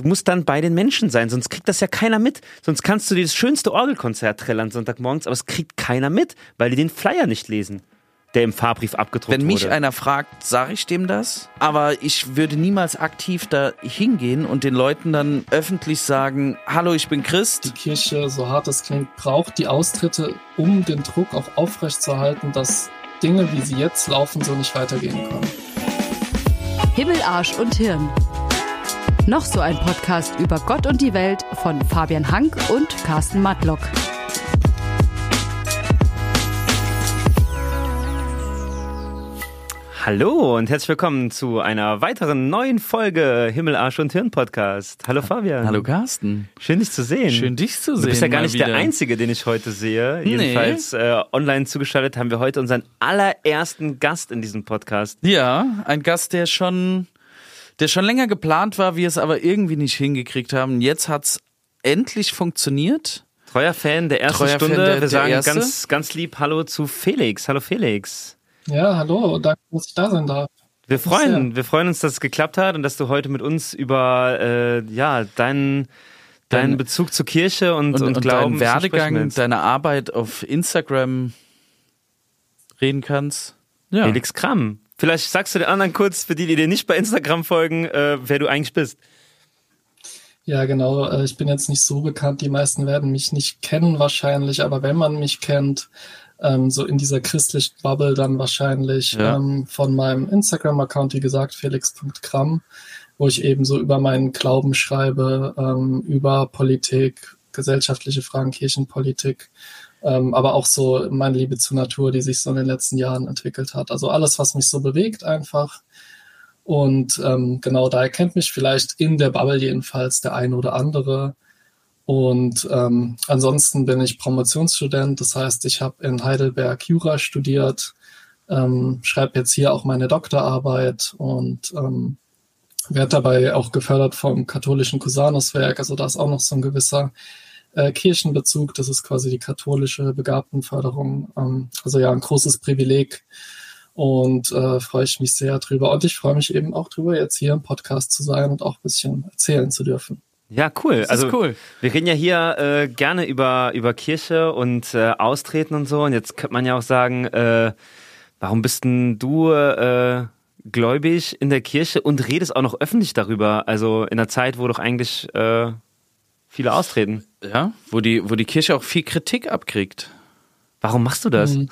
Du musst dann bei den Menschen sein, sonst kriegt das ja keiner mit. Sonst kannst du dir das schönste Orgelkonzert trällern Sonntagmorgens, aber es kriegt keiner mit, weil die den Flyer nicht lesen, der im Fahrbrief abgedruckt wurde. Wenn mich einer fragt, sage ich dem das. Aber ich würde niemals aktiv da hingehen und den Leuten dann öffentlich sagen, hallo, ich bin Die Christ. Kirche, so hart es klingt, braucht die Austritte, um den Druck auch aufrechtzuerhalten, dass Dinge, wie sie jetzt laufen, so nicht weitergehen können. Himmel, Arsch und Hirn. Noch so ein Podcast über Gott und die Welt von Fabian Hank und Carsten Matlock. Hallo und herzlich willkommen zu einer weiteren neuen Folge Himmel, Arsch und Hirn Podcast. Hallo Fabian. Hallo Carsten. Schön dich zu sehen. Schön dich zu sehen. Du bist ja gar nicht wieder. der Einzige, den ich heute sehe. Nee. Jedenfalls äh, online zugeschaltet haben wir heute unseren allerersten Gast in diesem Podcast. Ja, ein Gast, der schon, der schon länger geplant war, wir es aber irgendwie nicht hingekriegt haben. Jetzt hat's endlich funktioniert. Treuer Fan der ersten Treuer Stunde. der- wir der sagen Erste. ganz, ganz lieb Hallo zu Felix. Hallo Felix. Ja, hallo, danke, dass ich da sein darf. Wir freuen, wir freuen uns, dass es geklappt hat und dass du heute mit uns über äh, ja deinen deinen Dein- Bezug zur Kirche und, und, Und, und Glauben deinen Werdegang, deine Arbeit auf Instagram reden kannst. Ja. Felix Kramm. Vielleicht sagst du den anderen kurz, für die, die dir nicht bei Instagram folgen, äh, wer du eigentlich bist. Ja, genau. äh, Ich bin jetzt nicht so bekannt. Die meisten werden mich nicht kennen wahrscheinlich, aber wenn man mich kennt, ähm, so in dieser christlichen Bubble dann wahrscheinlich Ja. ähm, von meinem Instagram-Account, wie gesagt, felix.kram, wo ich eben so über meinen Glauben schreibe, ähm, über Politik, gesellschaftliche Fragen, Kirchenpolitik, ähm, aber auch so meine Liebe zur Natur, die sich so in den letzten Jahren entwickelt hat. Also alles, was mich so bewegt einfach. Und ähm, genau, da erkennt mich vielleicht in der Bubble jedenfalls der ein oder andere. Und ähm, ansonsten bin ich Promotionsstudent, das heißt, ich habe in Heidelberg Jura studiert, ähm, schreibe jetzt hier auch meine Doktorarbeit und ähm, werde dabei auch gefördert vom katholischen Cusanuswerk. Also da ist auch noch so ein gewisser äh, Kirchenbezug. Das ist quasi die katholische Begabtenförderung. Ähm, also ja, ein großes Privileg und äh, freue ich mich sehr drüber. Und ich freue mich eben auch drüber, jetzt hier im Podcast zu sein und auch ein bisschen erzählen zu dürfen. Ja, cool. Das also cool. wir reden ja hier äh, gerne über, über Kirche und äh, Austreten und so. Und jetzt könnte man ja auch sagen, äh, warum bist denn du äh, gläubig in der Kirche und redest auch noch öffentlich darüber? Also in einer Zeit, wo doch eigentlich äh, viele austreten. Ja, wo die, wo die Kirche auch viel Kritik abkriegt. Warum machst du das? Mhm.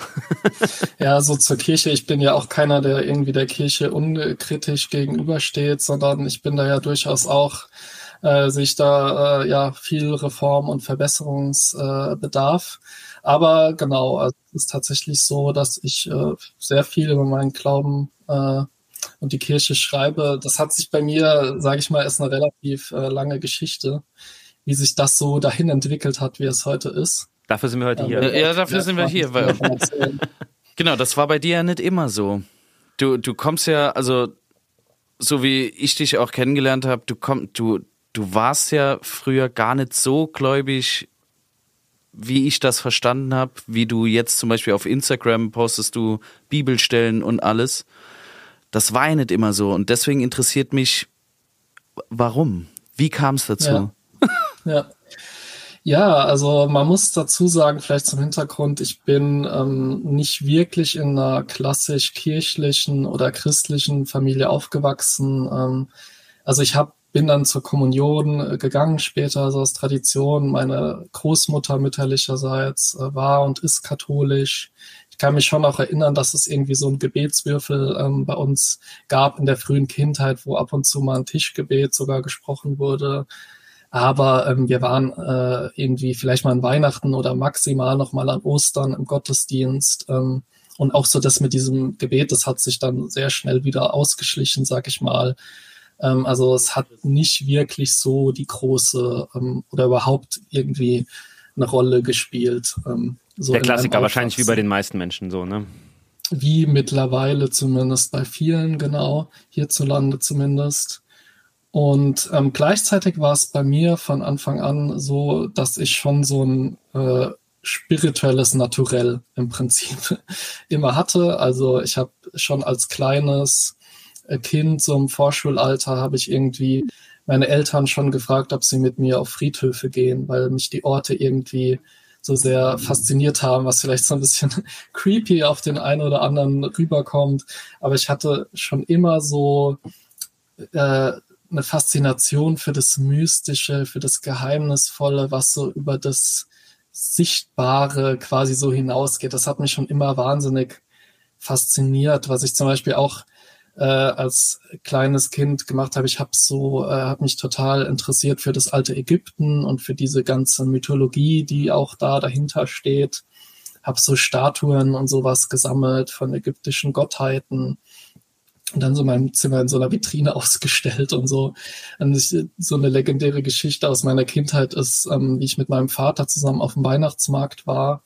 Ja, so zur Kirche. Ich bin ja auch keiner, der irgendwie der Kirche unkritisch gegenübersteht, sondern ich bin da ja durchaus auch, äh, sehe ich da äh, ja viel Reform- und Verbesserungsbedarf. Äh. Aber genau, also es ist tatsächlich so, dass ich äh, sehr viel über meinen Glauben äh, und die Kirche schreibe. Das hat sich bei mir, sage ich mal, ist eine relativ äh, lange Geschichte, wie sich das so dahin entwickelt hat, wie es heute ist. Dafür sind wir heute hier. Ja, dafür sind wir hier, weil- Genau, das war bei dir ja nicht immer so. Du, du kommst ja, also so wie ich dich auch kennengelernt habe, du komm, du, du warst ja früher gar nicht so gläubig, wie ich das verstanden habe, wie du jetzt zum Beispiel auf Instagram postest du Bibelstellen und alles. Das war ja nicht immer so und deswegen interessiert mich, warum? Wie kam es dazu? Ja. Ja. Ja, also man muss dazu sagen, vielleicht zum Hintergrund, ich bin ähm, nicht wirklich in einer klassisch kirchlichen oder christlichen Familie aufgewachsen. Ähm, also ich hab, bin dann zur Kommunion äh, gegangen später, so aus Tradition. Meine Großmutter mütterlicherseits äh, war und ist katholisch. Ich kann mich schon auch erinnern, dass es irgendwie so ein Gebetswürfel ähm, bei uns gab in der frühen Kindheit, wo ab und zu mal ein Tischgebet sogar gesprochen wurde. Aber ähm, wir waren äh, irgendwie vielleicht mal an Weihnachten oder maximal noch mal an Ostern im Gottesdienst. Ähm, und auch so das mit diesem Gebet, das hat sich dann sehr schnell wieder ausgeschlichen, sag ich mal. Ähm, also es hat nicht wirklich so die große ähm, oder überhaupt irgendwie eine Rolle gespielt. Ähm, so Der Klassiker wahrscheinlich wie bei den meisten Menschen so, ne? Wie mittlerweile zumindest bei vielen, genau, hierzulande zumindest. Und ähm, gleichzeitig war es bei mir von Anfang an so, dass ich schon so ein äh, spirituelles Naturell im Prinzip immer hatte. Also ich habe schon als kleines äh, Kind, so im Vorschulalter, habe ich irgendwie meine Eltern schon gefragt, ob sie mit mir auf Friedhöfe gehen, weil mich die Orte irgendwie so sehr fasziniert haben, was vielleicht so ein bisschen creepy auf den einen oder anderen rüberkommt. Aber ich hatte schon immer so äh, eine Faszination für das Mystische, für das Geheimnisvolle, was so über das Sichtbare quasi so hinausgeht. Das hat mich schon immer wahnsinnig fasziniert, was ich zum Beispiel auch äh, als kleines Kind gemacht habe. Ich habe so, äh, habe mich total interessiert für das alte Ägypten und für diese ganze Mythologie, die auch da dahinter steht. Habe so Statuen und sowas gesammelt von ägyptischen Gottheiten und dann so in meinem Zimmer in so einer Vitrine ausgestellt und so. Und ich, so eine legendäre Geschichte aus meiner Kindheit ist, ähm, wie ich mit meinem Vater zusammen auf dem Weihnachtsmarkt war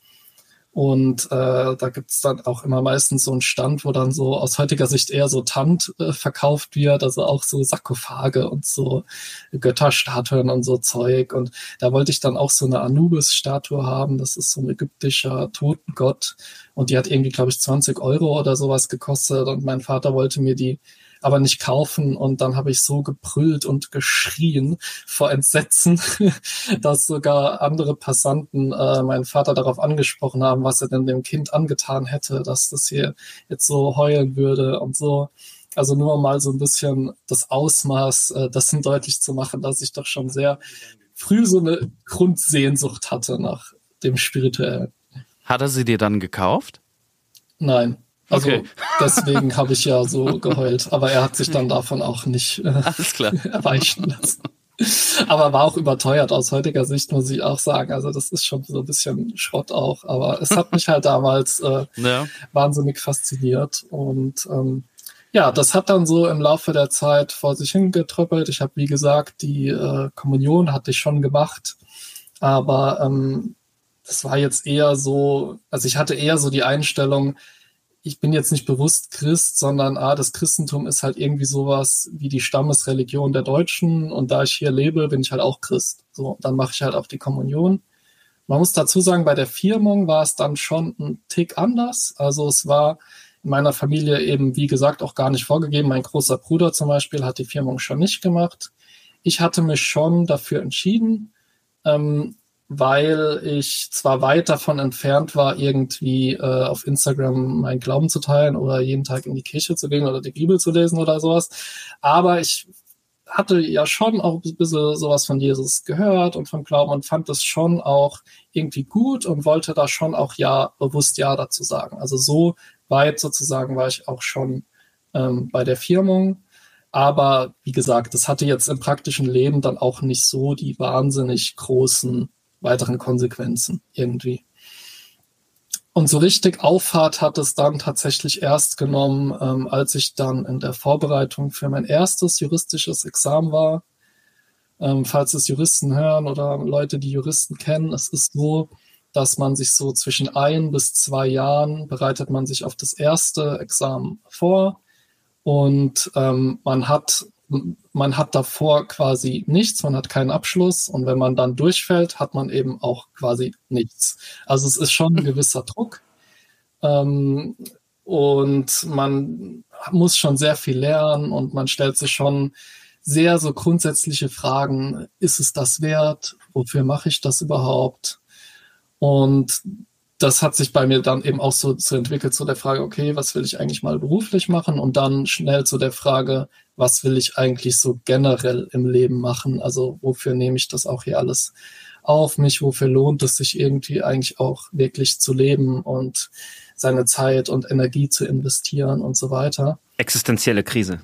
und äh, da gibt's dann auch immer meistens so einen Stand, wo dann so aus heutiger Sicht eher so Tant äh, verkauft wird, also auch so Sarkophage und so Götterstatuen und so Zeug. Und da wollte ich dann auch so eine Anubis-Statue haben. Das ist so ein ägyptischer Totengott. Und die hat irgendwie, glaube ich, 20 Euro oder sowas gekostet. Und mein Vater wollte mir die aber nicht kaufen. Und dann habe ich so gebrüllt und geschrien vor Entsetzen, dass sogar andere Passanten äh, meinen Vater darauf angesprochen haben, was er denn dem Kind angetan hätte, dass das hier jetzt so heulen würde und so. Also nur mal so ein bisschen das Ausmaß äh, dessen deutlich zu machen, dass ich doch schon sehr früh so eine Grundsehnsucht hatte nach dem Spirituellen. Hat er sie dir dann gekauft? Nein. Also okay. deswegen habe ich ja so geheult. Aber er hat sich dann davon auch nicht äh, erweichen lassen. Aber war auch überteuert aus heutiger Sicht, muss ich auch sagen. Also das ist schon so ein bisschen Schrott auch. Aber es hat mich halt damals äh, ja. wahnsinnig fasziniert. Und ähm, ja, das hat dann so im Laufe der Zeit vor sich hingetröppelt. Ich habe, wie gesagt, die äh, Kommunion hatte ich schon gemacht. Aber ähm, das war jetzt eher so, also ich hatte eher so die Einstellung, ich bin jetzt nicht bewusst Christ, sondern ah, das Christentum ist halt irgendwie sowas wie die Stammesreligion der Deutschen und da ich hier lebe, bin ich halt auch Christ. So, dann mache ich halt auch die Kommunion. Man muss dazu sagen, bei der Firmung war es dann schon ein Tick anders. Also es war in meiner Familie eben, wie gesagt, auch gar nicht vorgegeben. Mein großer Bruder zum Beispiel hat die Firmung schon nicht gemacht. Ich hatte mich schon dafür entschieden. Ähm, weil ich zwar weit davon entfernt war, irgendwie äh, auf Instagram meinen Glauben zu teilen oder jeden Tag in die Kirche zu gehen oder die Bibel zu lesen oder sowas, aber ich hatte ja schon auch ein bisschen sowas von Jesus gehört und vom Glauben und fand das schon auch irgendwie gut und wollte da schon auch ja bewusst ja dazu sagen. Also so weit sozusagen war ich auch schon ähm, bei der Firmung. Aber wie gesagt, das hatte jetzt im praktischen Leben dann auch nicht so die wahnsinnig großen weiteren Konsequenzen irgendwie. Und so richtig Auffahrt hat es dann tatsächlich erst genommen, ähm, als ich dann in der Vorbereitung für mein erstes juristisches Examen war. Ähm, falls es Juristen hören oder Leute, die Juristen kennen, es ist so, dass man sich so zwischen ein bis zwei Jahren bereitet man sich auf das erste Examen vor und ähm, man hat man hat davor quasi nichts, man hat keinen Abschluss und wenn man dann durchfällt, hat man eben auch quasi nichts. Also es ist schon ein gewisser Druck ähm, und man muss schon sehr viel lernen und man stellt sich schon sehr so grundsätzliche Fragen. Ist es das wert? Wofür mache ich das überhaupt? Und das hat sich bei mir dann eben auch so, so entwickelt zu der Frage, okay, was will ich eigentlich mal beruflich machen? Und dann schnell zu der Frage, was will ich eigentlich so generell im Leben machen? Also wofür nehme ich das auch hier alles auf mich? Wofür lohnt es sich irgendwie eigentlich auch wirklich zu leben und seine Zeit und Energie zu investieren und so weiter? Existenzielle Krise.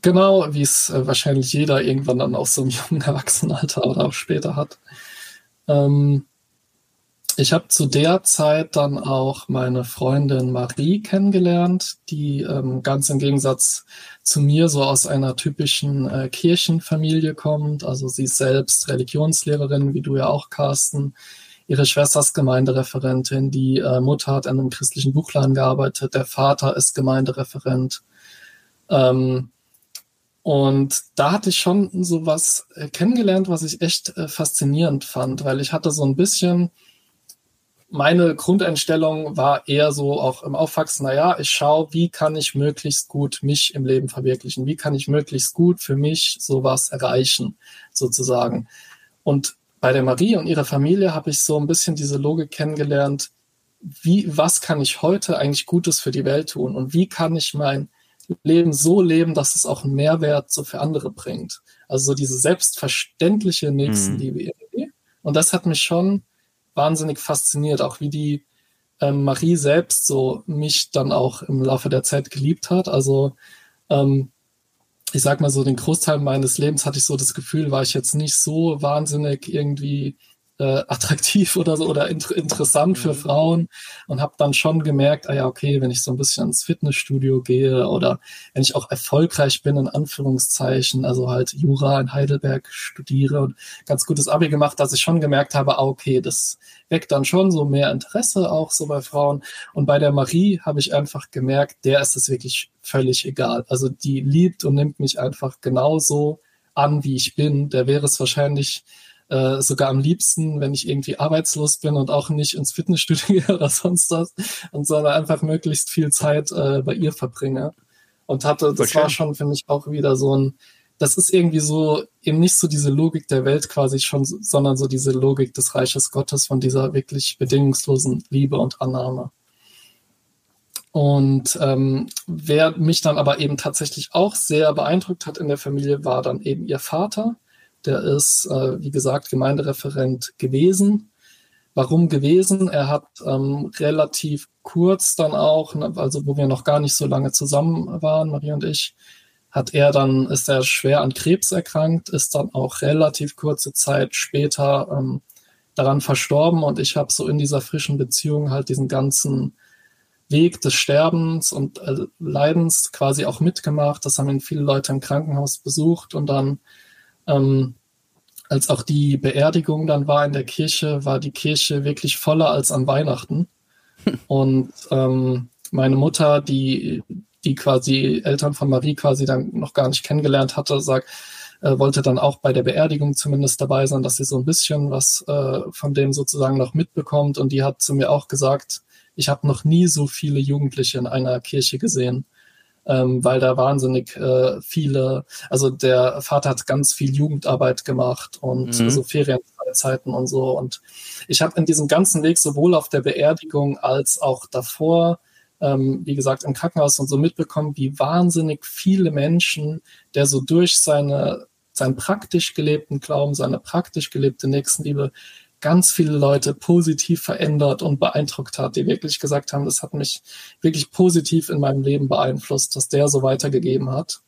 Genau, wie es äh, wahrscheinlich jeder irgendwann dann aus so einem jungen Erwachsenenalter oder auch später hat. Ähm, ich habe zu der Zeit dann auch meine Freundin Marie kennengelernt, die ähm, ganz im Gegensatz zu mir so aus einer typischen äh, Kirchenfamilie kommt. Also sie ist selbst Religionslehrerin, wie du ja auch, Carsten. Ihre Schwester ist Gemeindereferentin, die äh, Mutter hat an einem christlichen Buchladen gearbeitet, der Vater ist Gemeindereferent. Ähm, und da hatte ich schon so was äh, kennengelernt, was ich echt äh, faszinierend fand, weil ich hatte so ein bisschen meine Grundeinstellung war eher so auch im Aufwachsen, naja, ich schaue, wie kann ich möglichst gut mich im Leben verwirklichen? Wie kann ich möglichst gut für mich sowas erreichen, sozusagen? Und bei der Marie und ihrer Familie habe ich so ein bisschen diese Logik kennengelernt, wie, was kann ich heute eigentlich Gutes für die Welt tun? Und wie kann ich mein Leben so leben, dass es auch einen Mehrwert so für andere bringt? Also so diese selbstverständliche Nächstenliebe. Mhm. Und das hat mich schon wahnsinnig fasziniert, auch wie die ähm, Marie selbst so mich dann auch im Laufe der Zeit geliebt hat. Also ähm, ich sag mal so, den Großteil meines Lebens hatte ich so das Gefühl, war ich jetzt nicht so wahnsinnig irgendwie äh, attraktiv oder so oder inter interessant für mhm. Frauen und habe dann schon gemerkt, ah ja, okay, wenn ich so ein bisschen ins Fitnessstudio gehe oder wenn ich auch erfolgreich bin, in Anführungszeichen, also halt Jura in Heidelberg studiere und ganz gutes Abi gemacht, dass ich schon gemerkt habe, ah, okay, das weckt dann schon so mehr Interesse auch so bei Frauen. Und bei der Marie habe ich einfach gemerkt, der ist es wirklich völlig egal. Also die liebt und nimmt mich einfach genauso an, wie ich bin. Der wäre es wahrscheinlich äh, sogar am liebsten, wenn ich irgendwie arbeitslos bin und auch nicht ins Fitnessstudio gehe oder sonst was, und sondern einfach möglichst viel Zeit äh, bei ihr verbringe. Und hatte, das war schon für mich auch wieder so ein, das ist irgendwie so eben nicht so diese Logik der Welt quasi schon, sondern so diese Logik des Reiches Gottes von dieser wirklich bedingungslosen Liebe und Annahme. Und ähm, wer mich dann aber eben tatsächlich auch sehr beeindruckt hat in der Familie, war dann eben ihr Vater, der ist, äh, wie gesagt, Gemeindereferent gewesen. Warum gewesen? Er hat ähm, relativ kurz dann auch, ne, also wo wir noch gar nicht so lange zusammen waren, Marie und ich, hat er dann, ist er schwer an Krebs erkrankt, ist dann auch relativ kurze Zeit später ähm, daran verstorben und ich habe so in dieser frischen Beziehung halt diesen ganzen Weg des Sterbens und äh, Leidens quasi auch mitgemacht. Das haben ihn viele Leute im Krankenhaus besucht und dann ähm, als auch die Beerdigung dann war in der Kirche, war die Kirche wirklich voller als an Weihnachten. Und ähm, meine Mutter, die, die quasi Eltern von Marie quasi dann noch gar nicht kennengelernt hatte, sagt, äh, wollte dann auch bei der Beerdigung zumindest dabei sein, dass sie so ein bisschen was äh, von dem sozusagen noch mitbekommt. Und die hat zu mir auch gesagt, ich habe noch nie so viele Jugendliche in einer Kirche gesehen ähm, weil da wahnsinnig äh, viele, also der Vater hat ganz viel Jugendarbeit gemacht und mhm. so Ferienzeiten und so. Und ich habe in diesem ganzen Weg sowohl auf der Beerdigung als auch davor ähm, wie gesagt, im Krankenhaus und so mitbekommen, wie wahnsinnig viele Menschen, der so durch seine, seinen praktisch gelebten Glauben, seine praktisch gelebte Nächstenliebe ganz viele Leute positiv verändert und beeindruckt hat, die wirklich gesagt haben, das hat mich wirklich positiv in meinem Leben beeinflusst, dass der so weitergegeben hat.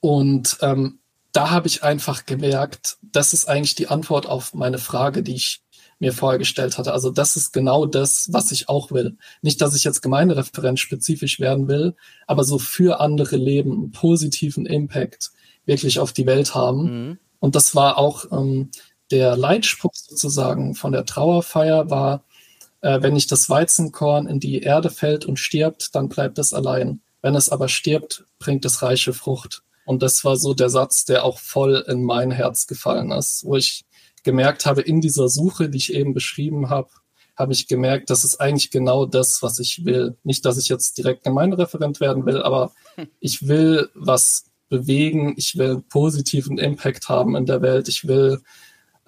Und ähm, da habe ich einfach gemerkt, das ist eigentlich die Antwort auf meine Frage, die ich mir vorher gestellt hatte. Also das ist genau das, was ich auch will. Nicht, dass ich jetzt Gemeindereferent spezifisch werden will, aber so für andere Leben einen positiven Impact wirklich auf die Welt haben. Mhm. Und das war auch ähm, der Leitspruch sozusagen von der Trauerfeier war, äh, wenn nicht das Weizenkorn in die Erde fällt und stirbt, dann bleibt es allein. Wenn es aber stirbt, bringt es reiche Frucht. Und das war so der Satz, der auch voll in mein Herz gefallen ist, wo ich gemerkt habe, in dieser Suche, die ich eben beschrieben habe, habe ich gemerkt, das ist eigentlich genau das, was ich will. Nicht, dass ich jetzt direkt Gemeindereferent werden will, aber ich will was bewegen, ich will positiven Impact haben in der Welt, ich will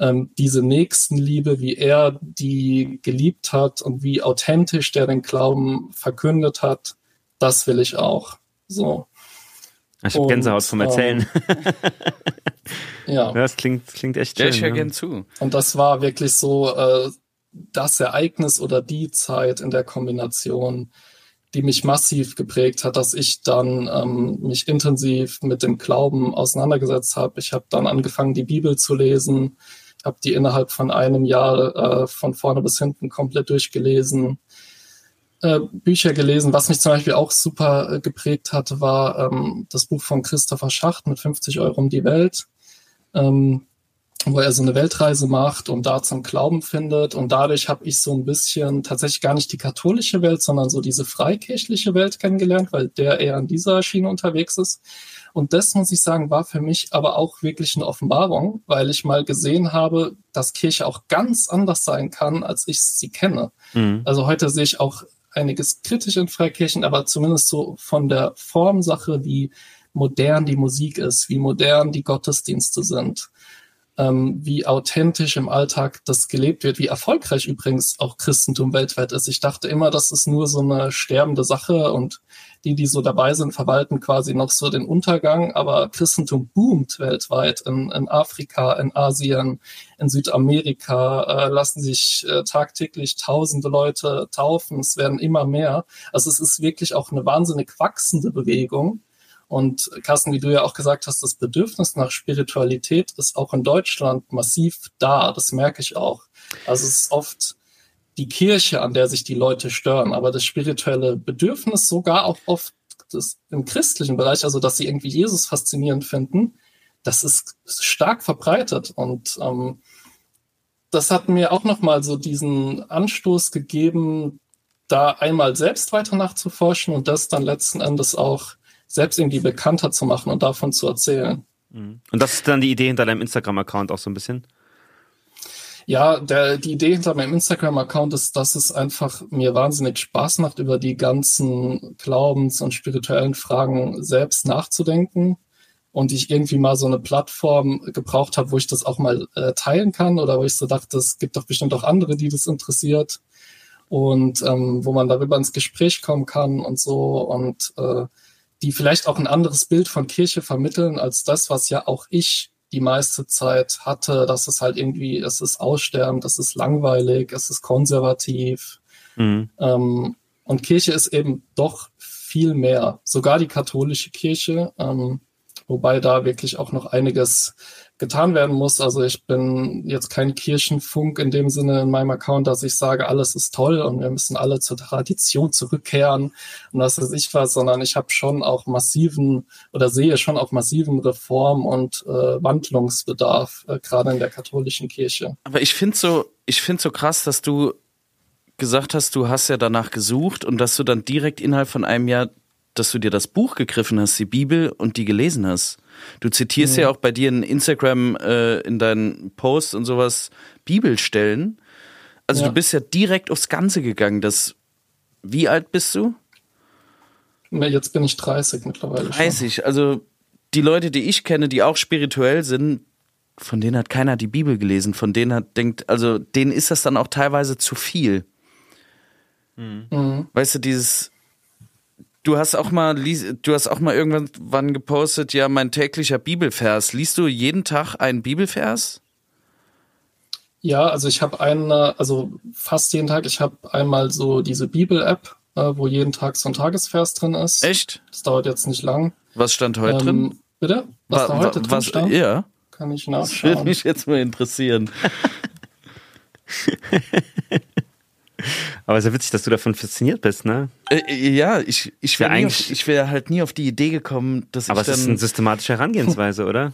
ähm, diese Nächstenliebe, wie er die geliebt hat und wie authentisch der den Glauben verkündet hat, das will ich auch. So. Ich habe Gänsehaut vom Erzählen. Ähm, ja. Das klingt, klingt echt schön. Ja, ich höre gern zu. Und das war wirklich so äh, das Ereignis oder die Zeit in der Kombination, die mich massiv geprägt hat, dass ich dann ähm, mich intensiv mit dem Glauben auseinandergesetzt habe. Ich habe dann angefangen, die Bibel zu lesen habe die innerhalb von einem Jahr äh, von vorne bis hinten komplett durchgelesen. Äh, Bücher gelesen. Was mich zum Beispiel auch super äh, geprägt hat, war ähm, das Buch von Christopher Schacht mit 50 Euro um die Welt. Ähm, wo er so eine Weltreise macht und da zum Glauben findet. Und dadurch habe ich so ein bisschen tatsächlich gar nicht die katholische Welt, sondern so diese freikirchliche Welt kennengelernt, weil der eher an dieser Schiene unterwegs ist. Und das, muss ich sagen, war für mich aber auch wirklich eine Offenbarung, weil ich mal gesehen habe, dass Kirche auch ganz anders sein kann, als ich sie kenne. Mhm. Also heute sehe ich auch einiges kritisch in Freikirchen, aber zumindest so von der Formsache, wie modern die Musik ist, wie modern die Gottesdienste sind, ähm, wie authentisch im Alltag das gelebt wird, wie erfolgreich übrigens auch Christentum weltweit ist. Ich dachte immer, das ist nur so eine sterbende Sache und die, die so dabei sind, verwalten quasi noch so den Untergang, aber Christentum boomt weltweit in, in Afrika, in Asien, in Südamerika, äh, lassen sich äh, tagtäglich tausende Leute taufen, es werden immer mehr. Also es ist wirklich auch eine wahnsinnig wachsende Bewegung. Und Carsten, wie du ja auch gesagt hast, das Bedürfnis nach Spiritualität ist auch in Deutschland massiv da. Das merke ich auch. Also es ist oft die Kirche, an der sich die Leute stören, aber das spirituelle Bedürfnis sogar auch oft im christlichen Bereich, also dass sie irgendwie Jesus faszinierend finden, das ist stark verbreitet und ähm, das hat mir auch nochmal so diesen Anstoß gegeben, da einmal selbst weiter nachzuforschen und das dann letzten Endes auch selbst irgendwie bekannter zu machen und davon zu erzählen. Mhm. Und das ist dann die Idee hinter deinem Instagram-Account auch so ein bisschen? Ja, der, die Idee hinter meinem Instagram-Account ist, dass es einfach mir wahnsinnig Spaß macht, über die ganzen Glaubens- und spirituellen Fragen selbst nachzudenken. Und ich irgendwie mal so eine Plattform gebraucht habe, wo ich das auch mal äh, teilen kann oder wo ich so dachte, es gibt doch bestimmt auch andere, die das interessiert. Und ähm, wo man darüber ins Gespräch kommen kann und so. Und äh, die vielleicht auch ein anderes Bild von Kirche vermitteln als das, was ja auch ich die meiste Zeit hatte, dass es halt irgendwie, es ist aussterbend, es ist langweilig, es ist konservativ. Mhm. Ähm, und Kirche ist eben doch viel mehr, sogar die katholische Kirche, ähm, wobei da wirklich auch noch einiges getan werden muss. Also ich bin jetzt kein Kirchenfunk in dem Sinne in meinem Account, dass ich sage, alles ist toll und wir müssen alle zur Tradition zurückkehren und das ist ich was, sondern ich habe schon auch massiven oder sehe schon auch massiven Reform- und äh, Wandlungsbedarf, äh, gerade in der katholischen Kirche. Aber ich finde so, ich finde so krass, dass du gesagt hast, du hast ja danach gesucht und dass du dann direkt innerhalb von einem Jahr, dass du dir das Buch gegriffen hast, die Bibel und die gelesen hast. Du zitierst mhm. ja auch bei dir in Instagram, äh, in deinen Posts und sowas Bibelstellen. Also ja. du bist ja direkt aufs Ganze gegangen. Das, wie alt bist du? Jetzt bin ich 30 mittlerweile. 30, schon. also die Leute, die ich kenne, die auch spirituell sind, von denen hat keiner die Bibel gelesen, von denen hat denkt, also denen ist das dann auch teilweise zu viel. Mhm. Weißt du, dieses, Du hast auch mal, du hast auch mal irgendwann gepostet, ja, mein täglicher Bibelvers. Liest du jeden Tag einen Bibelvers? Ja, also ich habe einen, also fast jeden Tag. Ich habe einmal so diese Bibel-App, äh, wo jeden Tag so ein Tagesvers drin ist. Echt? Das dauert jetzt nicht lang. Was stand heute ähm, drin? Bitte? Was war, da heute was, drin stand? Ja. Kann ich nachschauen. Das würde mich jetzt mal interessieren. Aber es ist ja witzig, dass du davon fasziniert bist, ne? Äh, äh ja, ich, ich wäre ja, wär halt nie auf die Idee gekommen, dass Aber ich. Aber es ist eine systematische Herangehensweise, oder?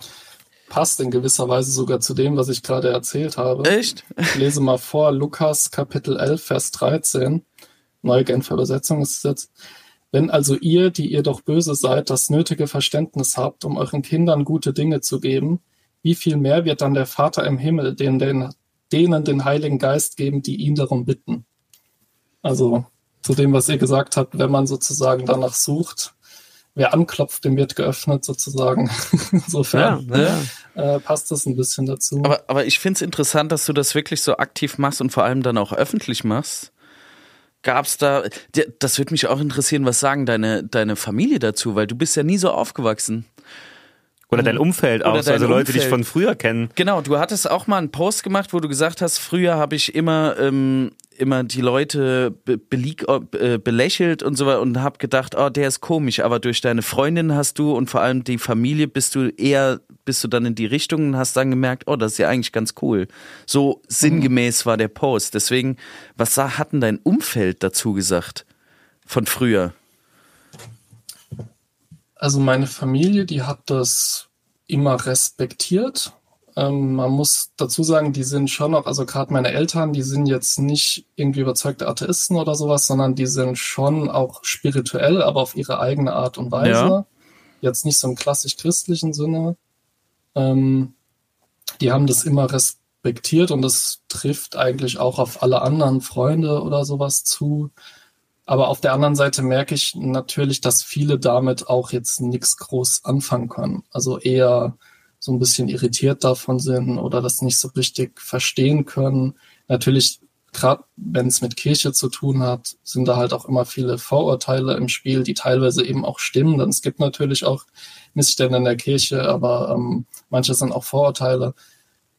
Passt in gewisser Weise sogar zu dem, was ich gerade erzählt habe. Echt? Ich lese mal vor, Lukas Kapitel 11, Vers 13. Neue Genfer Übersetzung ist es jetzt. Wenn also ihr, die ihr doch böse seid, das nötige Verständnis habt, um euren Kindern gute Dinge zu geben, wie viel mehr wird dann der Vater im Himmel denen den, denen den Heiligen Geist geben, die ihn darum bitten? Also zu dem, was ihr gesagt habt, wenn man sozusagen danach sucht, wer anklopft, dem wird geöffnet sozusagen. Insofern ja, ja. Äh, passt das ein bisschen dazu. Aber, aber ich finde es interessant, dass du das wirklich so aktiv machst und vor allem dann auch öffentlich machst. Gab es da, das würde mich auch interessieren, was sagen deine, deine Familie dazu, weil du bist ja nie so aufgewachsen. Oder dein Umfeld Oder auch, dein also Leute, die dich von früher kennen. Genau, du hattest auch mal einen Post gemacht, wo du gesagt hast, früher habe ich immer ähm, immer die Leute be äh, belächelt und so weiter und habe gedacht, oh, der ist komisch, aber durch deine Freundin hast du und vor allem die Familie bist du eher, bist du dann in die Richtung und hast dann gemerkt, oh, das ist ja eigentlich ganz cool. So sinngemäß war der Post. Deswegen, was hat denn dein Umfeld dazu gesagt von früher? Also meine Familie, die hat das immer respektiert Ähm, man muss dazu sagen, die sind schon noch, also gerade meine Eltern, die sind jetzt nicht irgendwie überzeugte Atheisten oder sowas, sondern die sind schon auch spirituell, aber auf ihre eigene Art und Weise. Ja. Jetzt nicht so im klassisch christlichen Sinne. Ähm, die haben das immer respektiert und das trifft eigentlich auch auf alle anderen Freunde oder sowas zu. Aber auf der anderen Seite merke ich natürlich, dass viele damit auch jetzt nichts groß anfangen können. Also eher so ein bisschen irritiert davon sind oder das nicht so richtig verstehen können. Natürlich, gerade wenn es mit Kirche zu tun hat, sind da halt auch immer viele Vorurteile im Spiel, die teilweise eben auch stimmen. Denn es gibt natürlich auch Missstände in der Kirche, aber ähm, manche sind auch Vorurteile.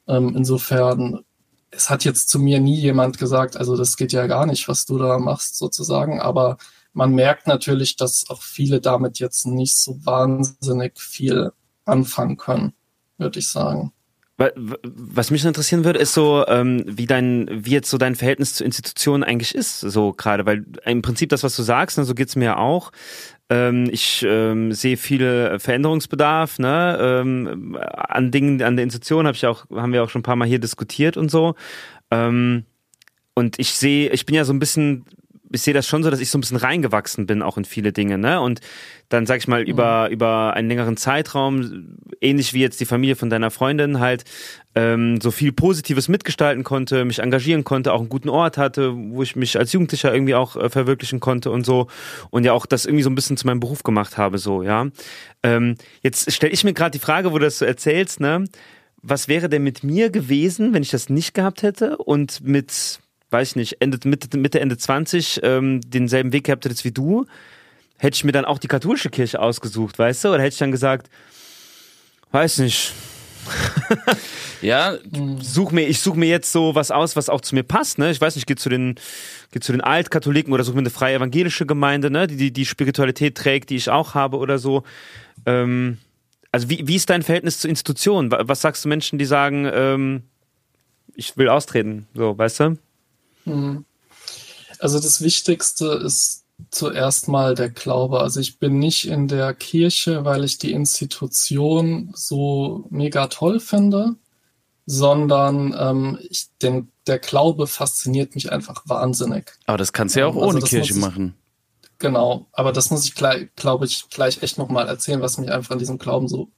Ähm, insofern, es hat jetzt zu mir nie jemand gesagt, also das geht ja gar nicht, was du da machst sozusagen, aber man merkt natürlich, dass auch viele damit jetzt nicht so wahnsinnig viel anfangen können würde ich sagen. Was mich interessieren würde, ist so, ähm, wie dein, wie jetzt so dein Verhältnis zu Institutionen eigentlich ist, so gerade, weil im Prinzip das, was du sagst, ne, so geht's mir auch. Ähm, ich ähm, sehe viel Veränderungsbedarf, ne, ähm, an Dingen, an der Institution habe ich auch, haben wir auch schon ein paar Mal hier diskutiert und so. Ähm, und ich sehe, ich bin ja so ein bisschen ich sehe das schon so, dass ich so ein bisschen reingewachsen bin auch in viele Dinge, ne? Und dann sag ich mal über mhm. über einen längeren Zeitraum, ähnlich wie jetzt die Familie von deiner Freundin halt ähm, so viel Positives mitgestalten konnte, mich engagieren konnte, auch einen guten Ort hatte, wo ich mich als Jugendlicher irgendwie auch äh, verwirklichen konnte und so und ja auch das irgendwie so ein bisschen zu meinem Beruf gemacht habe, so ja. Ähm, jetzt stelle ich mir gerade die Frage, wo du das so erzählst, ne? Was wäre denn mit mir gewesen, wenn ich das nicht gehabt hätte und mit weiß ich nicht, Ende, Mitte, Mitte, Ende 20 ähm, denselben Weg gehabt hättest wie du, hätte ich mir dann auch die katholische Kirche ausgesucht, weißt du? Oder hätte ich dann gesagt, weiß nicht. ja, such mir, ich suche mir jetzt so was aus, was auch zu mir passt, ne? Ich weiß nicht, geh zu den, geh zu den Altkatholiken oder suche mir eine freie evangelische Gemeinde, ne? Die, die, die Spiritualität trägt, die ich auch habe oder so. Ähm, also wie, wie ist dein Verhältnis zur Institution? Was sagst du Menschen, die sagen, ähm, ich will austreten, so, weißt du? Mhm. Also das Wichtigste ist zuerst mal der Glaube. Also ich bin nicht in der Kirche, weil ich die Institution so mega toll finde, sondern ähm, ich, den, der Glaube fasziniert mich einfach wahnsinnig. Aber das kannst du ja auch ähm, also ohne Kirche ich, machen. Genau, aber das muss ich glaube ich, gleich echt nochmal erzählen, was mich einfach an diesem Glauben so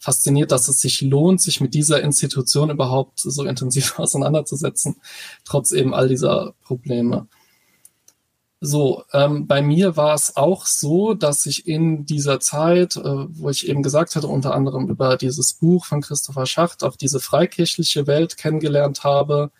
fasziniert, dass es sich lohnt, sich mit dieser Institution überhaupt so intensiv auseinanderzusetzen, trotz eben all dieser Probleme. So, ähm, bei mir war es auch so, dass ich in dieser Zeit, äh, wo ich eben gesagt hatte, unter anderem über dieses Buch von Christopher Schacht, auch diese freikirchliche Welt kennengelernt habe,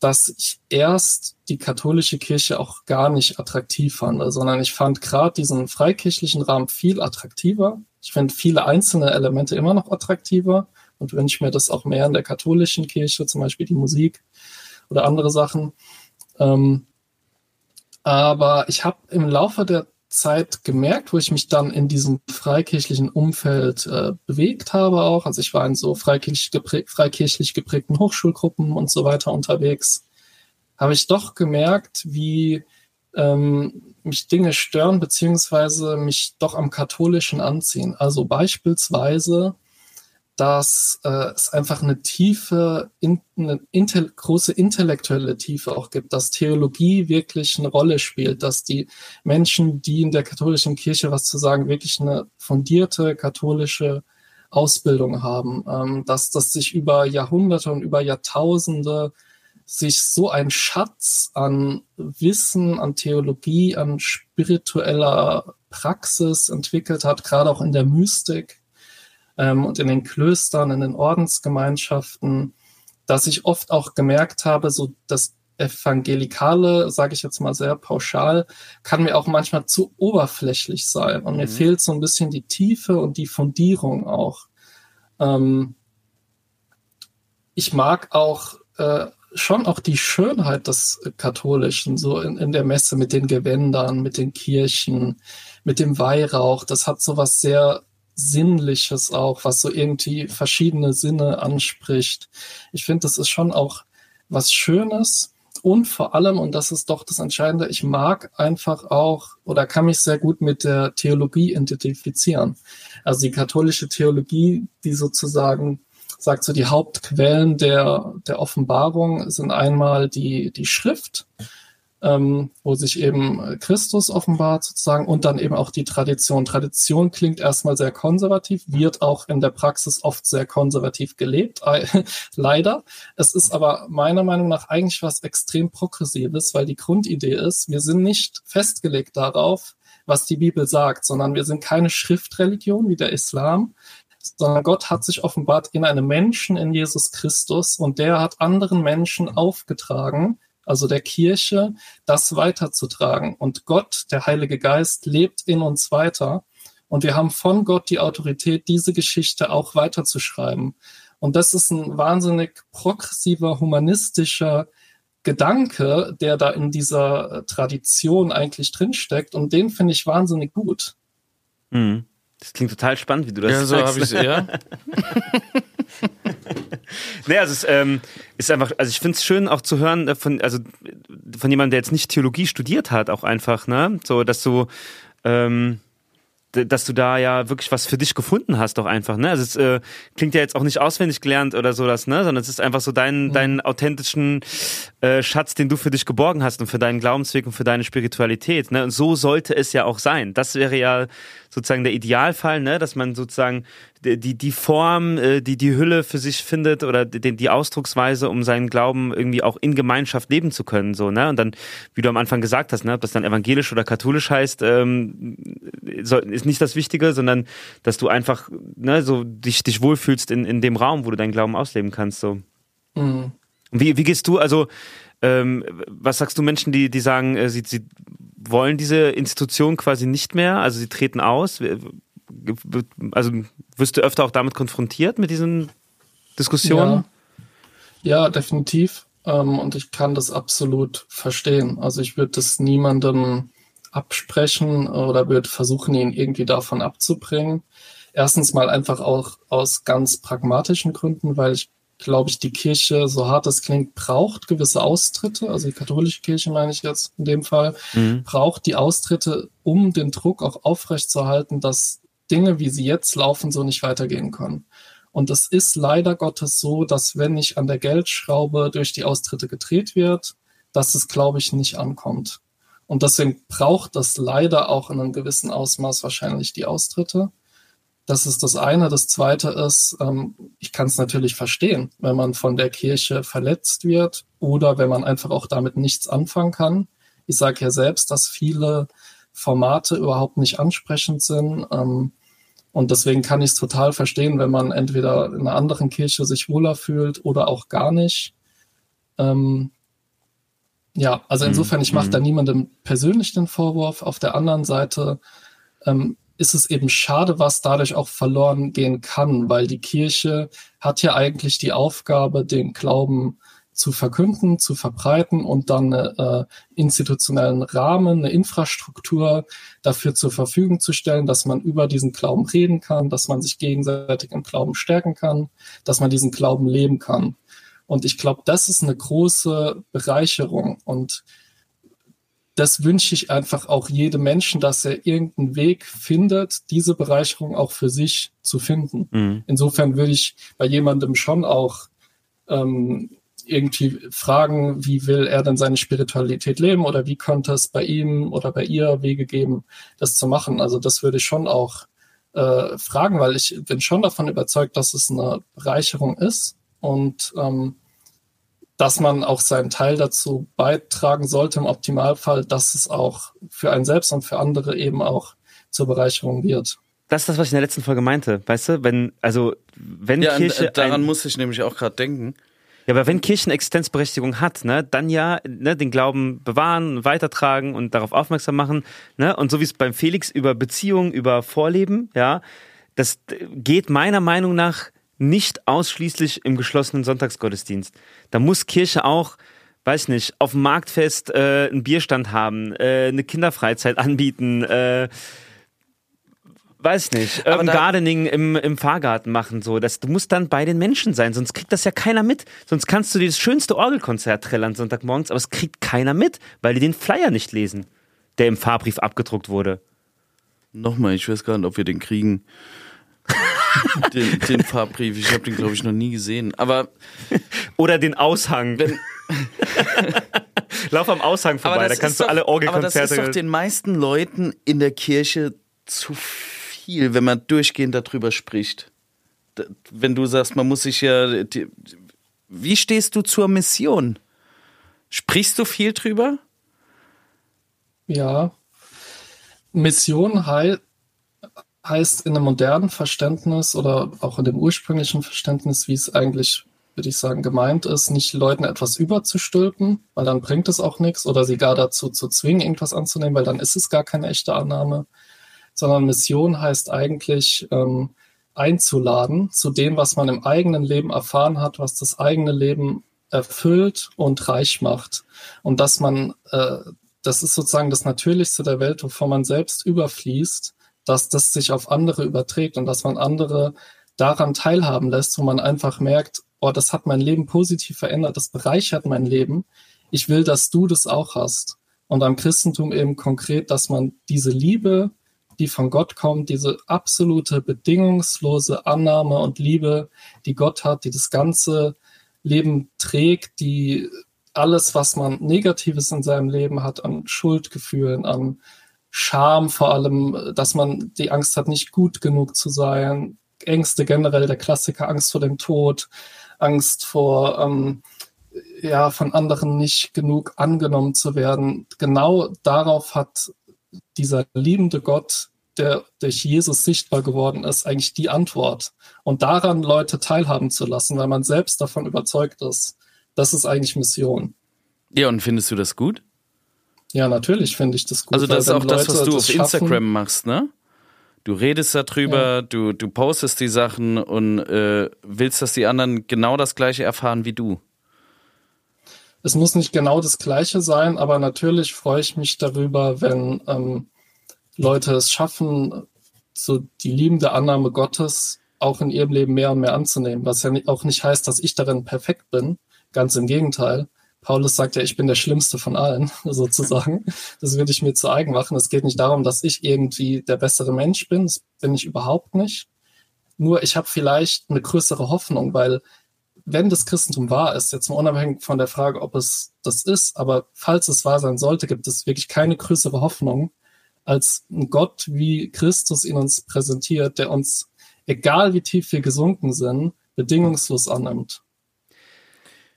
dass ich erst die katholische Kirche auch gar nicht attraktiv fand, sondern ich fand gerade diesen freikirchlichen Rahmen viel attraktiver. Ich finde viele einzelne Elemente immer noch attraktiver und wünsche mir das auch mehr in der katholischen Kirche, zum Beispiel die Musik oder andere Sachen. Ähm, aber ich habe im Laufe der Zeit gemerkt, wo ich mich dann in diesem freikirchlichen Umfeld äh, bewegt habe auch. Also ich war in so freikirchlich, geprä freikirchlich geprägten Hochschulgruppen und so weiter unterwegs. Habe ich doch gemerkt, wie ähm, mich Dinge stören, beziehungsweise mich doch am Katholischen anziehen. Also beispielsweise dass äh, es einfach eine tiefe, in, eine inte große intellektuelle Tiefe auch gibt, dass Theologie wirklich eine Rolle spielt, dass die Menschen, die in der katholischen Kirche was zu sagen, wirklich eine fundierte katholische Ausbildung haben, ähm, dass das sich über Jahrhunderte und über Jahrtausende sich so ein Schatz an Wissen, an Theologie, an spiritueller Praxis entwickelt hat, gerade auch in der Mystik, ähm, und in den Klöstern, in den Ordensgemeinschaften, dass ich oft auch gemerkt habe, so das Evangelikale, sage ich jetzt mal sehr pauschal, kann mir auch manchmal zu oberflächlich sein. Und mhm. mir fehlt so ein bisschen die Tiefe und die Fundierung auch. Ähm, ich mag auch äh, schon auch die Schönheit des Katholischen, so in, in der Messe mit den Gewändern, mit den Kirchen, mit dem Weihrauch. Das hat so was sehr Sinnliches auch, was so irgendwie verschiedene Sinne anspricht. Ich finde, das ist schon auch was Schönes und vor allem, und das ist doch das Entscheidende, ich mag einfach auch oder kann mich sehr gut mit der Theologie identifizieren. Also die katholische Theologie, die sozusagen sagt so, die Hauptquellen der, der Offenbarung sind einmal die, die Schrift, ähm, wo sich eben Christus offenbart sozusagen und dann eben auch die Tradition. Tradition klingt erstmal sehr konservativ, wird auch in der Praxis oft sehr konservativ gelebt, leider. Es ist aber meiner Meinung nach eigentlich was extrem progressives, weil die Grundidee ist, wir sind nicht festgelegt darauf, was die Bibel sagt, sondern wir sind keine Schriftreligion wie der Islam, sondern Gott hat sich offenbart in einem Menschen, in Jesus Christus, und der hat anderen Menschen aufgetragen, also der Kirche, das weiterzutragen. Und Gott, der Heilige Geist, lebt in uns weiter. Und wir haben von Gott die Autorität, diese Geschichte auch weiterzuschreiben. Und das ist ein wahnsinnig progressiver, humanistischer Gedanke, der da in dieser Tradition eigentlich drinsteckt. Und den finde ich wahnsinnig gut. Mhm. Das klingt total spannend, wie du das ja, so habe ich ja. nee, also es ähm, ist einfach, also ich finde es schön auch zu hören äh, von, also von jemandem, der jetzt nicht Theologie studiert hat, auch einfach, ne, so, dass du ähm, dass du da ja wirklich was für dich gefunden hast, doch einfach, ne? Also es äh, klingt ja jetzt auch nicht auswendig gelernt oder so das, ne? Sondern es ist einfach so dein, mhm. deinen authentischen äh, Schatz, den du für dich geborgen hast und für deinen Glaubensweg und für deine Spiritualität, ne? Und so sollte es ja auch sein. Das wäre ja sozusagen der Idealfall, ne? Dass man sozusagen die, die Form, äh, die die Hülle für sich findet oder die, die Ausdrucksweise, um seinen Glauben irgendwie auch in Gemeinschaft leben zu können, so, ne? Und dann, wie du am Anfang gesagt hast, ne? Ob das dann evangelisch oder katholisch heißt, ähm, ist nicht das Wichtige, sondern dass du einfach, ne, so dich, dich wohlfühlst in, in dem Raum, wo du deinen Glauben ausleben kannst, so. Mhm. Wie, wie gehst du, also, ähm, was sagst du Menschen, die, die sagen, äh, sie, sie wollen diese Institution quasi nicht mehr, also sie treten aus? Also wirst du öfter auch damit konfrontiert mit diesen Diskussionen? Ja, ja definitiv. Ähm, und ich kann das absolut verstehen. Also ich würde das niemandem absprechen oder würde versuchen, ihn irgendwie davon abzubringen. Erstens mal einfach auch aus ganz pragmatischen Gründen, weil ich glaube ich, die Kirche, so hart es klingt, braucht gewisse Austritte, also die katholische Kirche meine ich jetzt in dem Fall, mhm. braucht die Austritte, um den Druck auch aufrechtzuerhalten, dass Dinge, wie sie jetzt laufen, so nicht weitergehen können. Und es ist leider Gottes so, dass wenn nicht an der Geldschraube durch die Austritte gedreht wird, dass es, glaube ich, nicht ankommt. Und deswegen braucht das leider auch in einem gewissen Ausmaß wahrscheinlich die Austritte. Das ist das eine. Das zweite ist, ähm, ich kann es natürlich verstehen, wenn man von der Kirche verletzt wird oder wenn man einfach auch damit nichts anfangen kann. Ich sage ja selbst, dass viele Formate überhaupt nicht ansprechend sind. Ähm, und deswegen kann ich es total verstehen, wenn man entweder in einer anderen Kirche sich wohler fühlt oder auch gar nicht. Ähm, ja, also insofern, ich mache da mhm. niemandem persönlich den Vorwurf. Auf der anderen Seite ähm, ist es eben schade, was dadurch auch verloren gehen kann, weil die Kirche hat ja eigentlich die Aufgabe, den Glauben zu verkünden, zu verbreiten und dann einen äh, institutionellen Rahmen, eine Infrastruktur dafür zur Verfügung zu stellen, dass man über diesen Glauben reden kann, dass man sich gegenseitig im Glauben stärken kann, dass man diesen Glauben leben kann. Und ich glaube, das ist eine große Bereicherung und das wünsche ich einfach auch jedem Menschen, dass er irgendeinen Weg findet, diese Bereicherung auch für sich zu finden. Mhm. Insofern würde ich bei jemandem schon auch ähm, irgendwie fragen, wie will er denn seine Spiritualität leben oder wie könnte es bei ihm oder bei ihr Wege geben, das zu machen. Also das würde ich schon auch äh, fragen, weil ich bin schon davon überzeugt, dass es eine Bereicherung ist und ähm, dass man auch seinen Teil dazu beitragen sollte im Optimalfall, dass es auch für einen selbst und für andere eben auch zur Bereicherung wird. Das ist das, was ich in der letzten Folge meinte, weißt du? Wenn, also, wenn ja, Kirche. Daran muss ich nämlich auch gerade denken. Ja, aber wenn Kirche eine Existenzberechtigung hat, ne, dann ja ne, den Glauben bewahren, weitertragen und darauf aufmerksam machen. Ne? Und so wie es beim Felix über Beziehungen, über Vorleben, ja, das geht meiner Meinung nach nicht ausschließlich im geschlossenen Sonntagsgottesdienst. Da muss Kirche auch, weiß nicht, auf dem Marktfest äh, einen Bierstand haben, äh, eine Kinderfreizeit anbieten, äh, weiß nicht, Urban Gardening im, im Fahrgarten machen, so. Das, du musst dann bei den Menschen sein, sonst kriegt das ja keiner mit. Sonst kannst du dir das schönste Orgelkonzert trällern Sonntagmorgens, aber es kriegt keiner mit, weil die den Flyer nicht lesen, der im Fahrbrief abgedruckt wurde. Nochmal, ich weiß gar nicht, ob wir den kriegen. den, den Farbbrief. Ich habe den, glaube ich, noch nie gesehen. Aber Oder den Aushang. wenn, Lauf am Aushang vorbei, da kannst du doch- alle Aber das Orgelkonzerte. ist doch den meisten Leuten in der Kirche zu viel, wenn man durchgehend darüber spricht. Wenn du sagst, man muss sich ja. Wie stehst du zur Mission? Sprichst du viel drüber? Ja. Mission hei heißt in einem modernen Verständnis oder auch in dem ursprünglichen Verständnis, wie es eigentlich, würde ich sagen, gemeint ist, nicht Leuten etwas überzustülpen, weil dann bringt es auch nichts, oder sie gar dazu zu zwingen, irgendwas anzunehmen, weil dann ist es gar keine echte Annahme, sondern Mission heißt eigentlich ähm, einzuladen zu dem, was man im eigenen Leben erfahren hat, was das eigene Leben erfüllt und reich macht. Und dass man äh, das ist sozusagen das Natürlichste der Welt, wovon man selbst überfließt, dass das sich auf andere überträgt und dass man andere daran teilhaben lässt, wo man einfach merkt, oh, das hat mein Leben positiv verändert, das bereichert mein Leben. Ich will, dass du das auch hast. Und am Christentum eben konkret, dass man diese Liebe, die von Gott kommt, diese absolute bedingungslose Annahme und Liebe, die Gott hat, die das ganze Leben trägt, die alles, was man Negatives in seinem Leben hat, an Schuldgefühlen, an Scham vor allem, dass man die Angst hat, nicht gut genug zu sein, Ängste generell, der Klassiker, Angst vor dem Tod, Angst vor, ähm, ja, von anderen nicht genug angenommen zu werden. Genau darauf hat dieser liebende Gott, der durch Jesus sichtbar geworden ist, eigentlich die Antwort. Und daran Leute teilhaben zu lassen, weil man selbst davon überzeugt ist, das ist eigentlich Mission. Ja, und findest du das gut? Ja, natürlich finde ich das gut. Also, das ist auch wenn das, was Leute du auf schaffen- Instagram machst, ne? Du redest darüber, du, du postest die Sachen und äh, willst, dass die anderen genau das Gleiche erfahren wie du. Es muss nicht genau das Gleiche sein, aber natürlich freue ich mich darüber, wenn ähm, Leute es schaffen, so die liebende Annahme Gottes auch in ihrem Leben mehr und mehr anzunehmen. Was ja auch nicht heißt, dass ich darin perfekt bin. Ganz im Gegenteil. Paulus sagt ja, ich bin der Schlimmste von allen, sozusagen. Das würde ich mir zu eigen machen. Es geht nicht darum, dass ich irgendwie der bessere Mensch bin. Das bin ich überhaupt nicht. Nur ich habe vielleicht eine größere Hoffnung, weil wenn das Christentum wahr ist, jetzt mal unabhängig von der Frage, ob es das ist, aber falls es wahr sein sollte, gibt es wirklich keine größere Hoffnung, als ein Gott, wie Christus ihn uns präsentiert, der uns, egal wie tief wir gesunken sind, bedingungslos annimmt.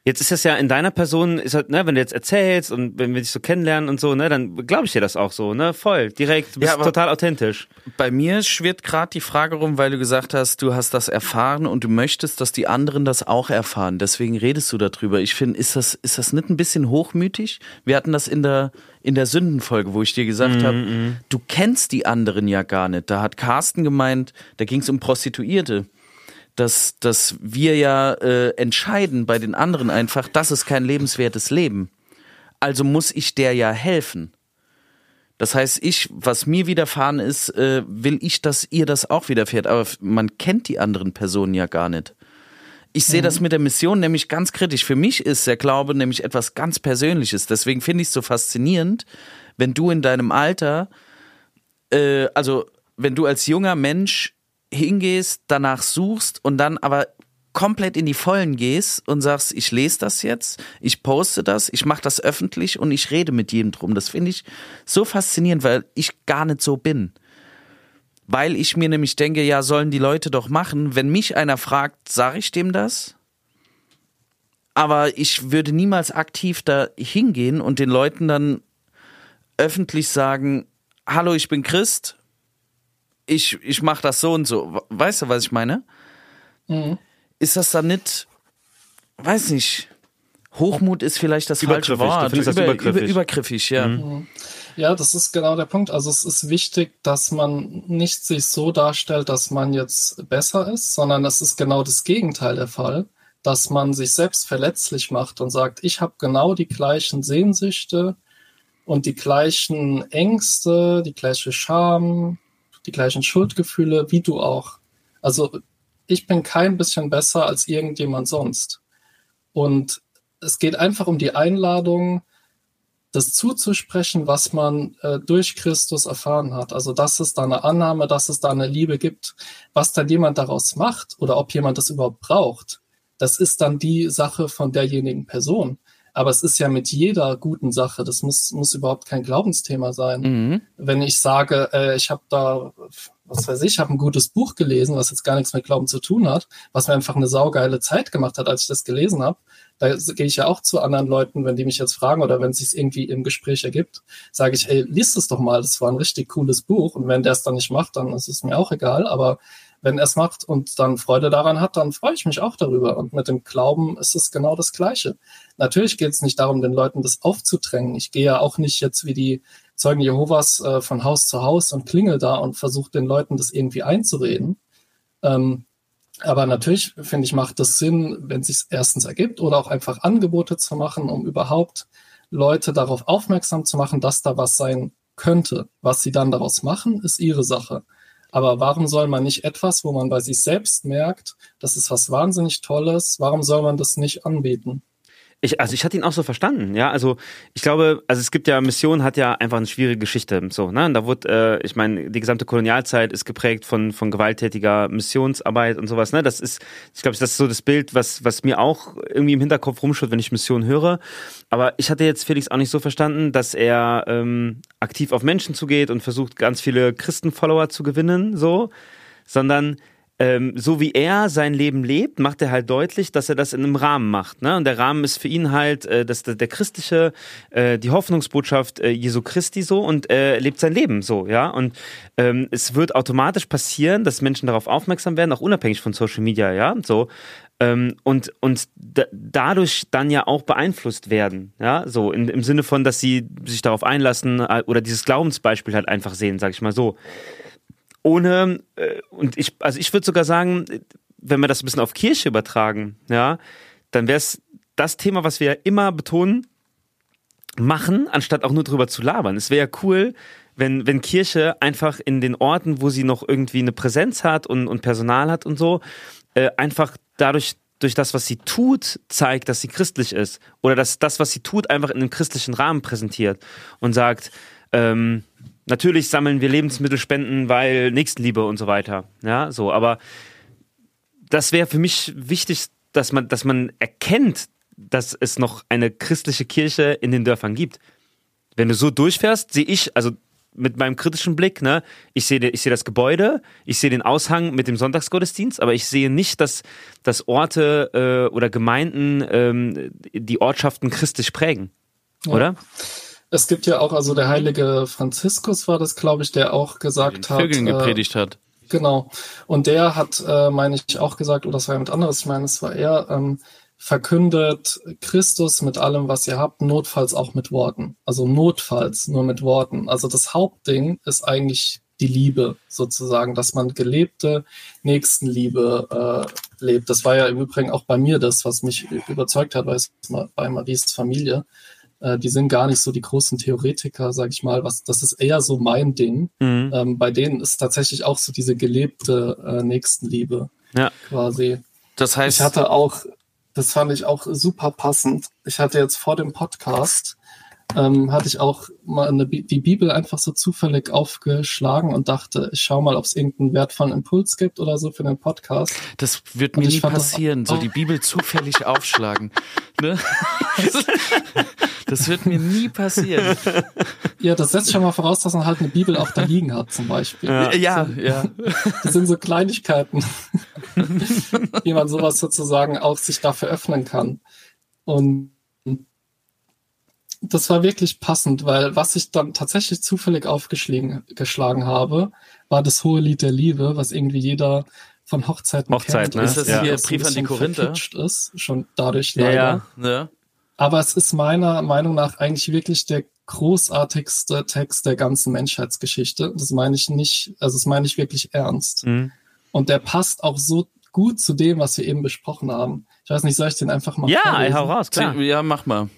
Jetzt ist das ja in deiner Person, ist halt, ne, wenn du jetzt erzählst und wenn wir dich so kennenlernen und so, ne, dann glaube ich dir das auch so, ne, voll, direkt, du bist Ja, total authentisch. Bei mir schwirrt gerade die Frage rum, weil du gesagt hast, du hast das erfahren und du möchtest, dass die anderen das auch erfahren. Deswegen redest du darüber. Ich finde, ist das, ist das nicht ein bisschen hochmütig? Wir hatten das in der, in der Sündenfolge, wo ich dir gesagt habe, du kennst die anderen ja gar nicht. Da hat Carsten gemeint, da ging es um Prostituierte. Dass, dass wir ja äh, entscheiden bei den anderen einfach, das ist kein lebenswertes Leben. Also muss ich der ja helfen. Das heißt, ich, was mir widerfahren ist, äh, will ich, dass ihr das auch widerfährt. Aber man kennt die anderen Personen ja gar nicht. Ich sehe das mit der Mission nämlich ganz kritisch. Für mich ist der Glaube nämlich etwas ganz Persönliches. Deswegen finde ich es so faszinierend, wenn du in deinem Alter, äh, also wenn du als junger Mensch hingehst, danach suchst und dann aber komplett in die Vollen gehst und sagst, ich lese das jetzt, ich poste das, ich mache das öffentlich und ich rede mit jedem drum. Das finde ich so faszinierend, weil ich gar nicht so bin. Weil ich mir nämlich denke, ja, sollen die Leute doch machen. Wenn mich einer fragt, sage ich dem das. Aber ich würde niemals aktiv da hingehen und den Leuten dann öffentlich sagen, hallo, ich bin Christ, ich, ich mache das so und so. Weißt du, was ich meine? Mhm. Ist das dann nicht, weiß nicht, Hochmut ist vielleicht das falsche Übergriffig, du Wort. findest das übergriffig. Über, übergriffig, ja. Ja, das ist genau der Punkt. Also es ist wichtig, dass man nicht sich so darstellt, dass man jetzt besser ist, sondern es ist genau das Gegenteil der Fall, dass man sich selbst verletzlich macht und sagt, ich habe genau die gleichen Sehnsüchte und die gleichen Ängste, die gleiche Scham, die gleichen Schuldgefühle wie du auch. Also ich bin kein bisschen besser als irgendjemand sonst. Und es geht einfach um die Einladung, das zuzusprechen, was man äh, durch Christus erfahren hat. Also dass es da eine Annahme, dass es da eine Liebe gibt, was dann jemand daraus macht oder ob jemand das überhaupt braucht, das ist dann die Sache von derjenigen Person. Aber es ist ja mit jeder guten Sache, das muss, muss überhaupt kein Glaubensthema sein. Mhm. Wenn ich sage, äh, ich habe da, was weiß ich, habe ein gutes Buch gelesen, was jetzt gar nichts mit Glauben zu tun hat, was mir einfach eine saugeile Zeit gemacht hat, als ich das gelesen habe, da gehe ich ja auch zu anderen Leuten, wenn die mich jetzt fragen oder wenn es sich irgendwie im Gespräch ergibt, sage ich, hey, liest es doch mal, das war ein richtig cooles Buch. Und wenn der es dann nicht macht, dann ist es mir auch egal. Aber wenn er es macht und dann Freude daran hat, dann freue ich mich auch darüber. Und mit dem Glauben ist es genau das Gleiche. Natürlich geht es nicht darum, den Leuten das aufzudrängen. Ich gehe ja auch nicht jetzt wie die Zeugen Jehovas äh, von Haus zu Haus und klingel da und versuche den Leuten das irgendwie einzureden. Ähm, aber natürlich, finde ich, macht es Sinn, wenn es sich erstens ergibt oder auch einfach Angebote zu machen, um überhaupt Leute darauf aufmerksam zu machen, dass da was sein könnte. Was sie dann daraus machen, ist ihre Sache. Aber warum soll man nicht etwas, wo man bei sich selbst merkt, das ist was wahnsinnig Tolles, warum soll man das nicht anbieten? Ich, also ich hatte ihn auch so verstanden, ja. Also ich glaube, also es gibt ja, Mission hat ja einfach eine schwierige Geschichte. So, ne? Und da wurde, äh, ich meine, die gesamte Kolonialzeit ist geprägt von, von gewalttätiger Missionsarbeit und sowas. Ne? Das ist, ich glaube, das ist so das Bild, was, was mir auch irgendwie im Hinterkopf rumschaut, wenn ich Mission höre. Aber ich hatte jetzt Felix auch nicht so verstanden, dass er ähm, aktiv auf Menschen zugeht und versucht, ganz viele Christenfollower zu gewinnen, so, sondern ähm, so wie er sein Leben lebt, macht er halt deutlich, dass er das in einem Rahmen macht. Ne? Und der Rahmen ist für ihn halt äh, das, der, der christliche, äh, die Hoffnungsbotschaft äh, Jesu Christi so und er lebt sein Leben so, ja. Und ähm, es wird automatisch passieren, dass Menschen darauf aufmerksam werden, auch unabhängig von Social Media, ja, so. Ähm, und und dadurch dann ja auch beeinflusst werden, ja, so in, im Sinne von, dass sie sich darauf einlassen äh, oder dieses Glaubensbeispiel halt einfach sehen, sag ich mal so ohne, äh, und ich, also ich würde sogar sagen, wenn wir das ein bisschen auf Kirche übertragen, ja, dann wäre es das Thema, was wir ja immer betonen, machen, anstatt auch nur drüber zu labern. Es wäre ja cool, wenn, wenn Kirche einfach in den Orten, wo sie noch irgendwie eine Präsenz hat und, und Personal hat und so, äh, einfach dadurch, durch das, was sie tut, zeigt, dass sie christlich ist. Oder dass das, was sie tut, einfach in einem christlichen Rahmen präsentiert und sagt, ähm, Natürlich sammeln wir Lebensmittelspenden, weil Nächstenliebe und so weiter. Ja, so, aber das wäre für mich wichtig, dass man, dass man erkennt, dass es noch eine christliche Kirche in den Dörfern gibt. Wenn du so durchfährst, sehe ich, also mit meinem kritischen Blick, ne, ich sehe ich sehe das Gebäude, ich sehe den Aushang mit dem Sonntagsgottesdienst, aber ich sehe nicht, dass, dass Orte äh, oder Gemeinden ähm, die Ortschaften christlich prägen. Ja. Oder? Es gibt ja auch, also der heilige Franziskus war das, glaube ich, der auch gesagt hat. Vögeln gepredigt äh, hat. Genau. Und der hat, äh, meine ich, auch gesagt, oder das war jemand anderes, ich meine, es war er, ähm, verkündet Christus mit allem, was ihr habt, notfalls auch mit Worten. Also notfalls nur mit Worten. Also das Hauptding ist eigentlich die Liebe sozusagen, dass man gelebte Nächstenliebe äh, lebt. Das war ja im Übrigen auch bei mir das, was mich überzeugt hat, bei, bei Maries Familie. Äh, die sind gar nicht so die großen Theoretiker, sag ich mal. Was, das ist eher so mein Ding. Mhm. Ähm, bei denen ist tatsächlich auch so diese gelebte äh, Nächstenliebe ja. quasi. Das heißt. Ich hatte auch, das fand ich auch super passend. Ich hatte jetzt vor dem Podcast ähm, hatte ich auch mal eine, die Bibel einfach so zufällig aufgeschlagen und dachte, ich schau mal, ob es irgendeinen wertvollen Impuls gibt oder so für den Podcast. Das wird mir nie passieren, so die Bibel zufällig aufschlagen. Ne? Das wird mir nie passieren. Ja, das setzt schon mal voraus, dass man halt eine Bibel auch da liegen hat, zum Beispiel. Ja, ja. ja. Das sind so Kleinigkeiten, wie man sowas sozusagen auch sich dafür öffnen kann. Und das war wirklich passend, weil was ich dann tatsächlich zufällig aufgeschlagen habe, war das hohe Lied der Liebe, was irgendwie jeder von Hochzeiten Hochzeit, kennt. Ne? Ist das ja. hier Brief an die Korinther? ist, schon dadurch leider. Ja, ja. Aber es ist meiner Meinung nach eigentlich wirklich der großartigste Text der ganzen Menschheitsgeschichte. Das meine ich nicht, also das meine ich wirklich ernst. Mhm. Und der passt auch so gut zu dem, was wir eben besprochen haben. Ich weiß nicht, soll ich den einfach mal Ja, vorlesen? hau raus, klar. Ja, mach mal.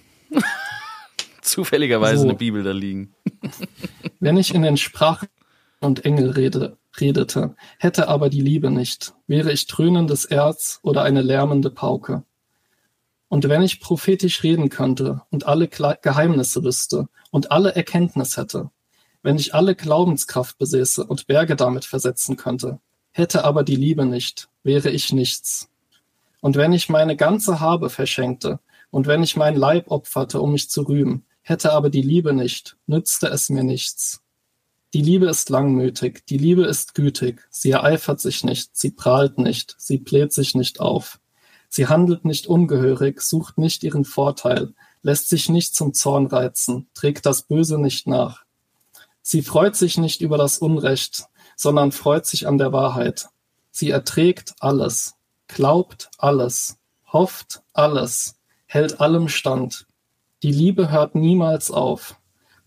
Zufälligerweise so. eine Bibel da liegen. Wenn ich in den Sprachen und Engel rede, redete, hätte aber die Liebe nicht, wäre ich dröhnendes Erz oder eine lärmende Pauke. Und wenn ich prophetisch reden könnte und alle Geheimnisse wüsste und alle Erkenntnis hätte, wenn ich alle Glaubenskraft besäße und Berge damit versetzen könnte, hätte aber die Liebe nicht, wäre ich nichts. Und wenn ich meine ganze Habe verschenkte und wenn ich mein Leib opferte, um mich zu rühmen, hätte aber die Liebe nicht, nützte es mir nichts. Die Liebe ist langmütig, die Liebe ist gütig, sie ereifert sich nicht, sie prahlt nicht, sie bläht sich nicht auf. Sie handelt nicht ungehörig, sucht nicht ihren Vorteil, lässt sich nicht zum Zorn reizen, trägt das Böse nicht nach. Sie freut sich nicht über das Unrecht, sondern freut sich an der Wahrheit. Sie erträgt alles, glaubt alles, hofft alles, hält allem stand. Die Liebe hört niemals auf.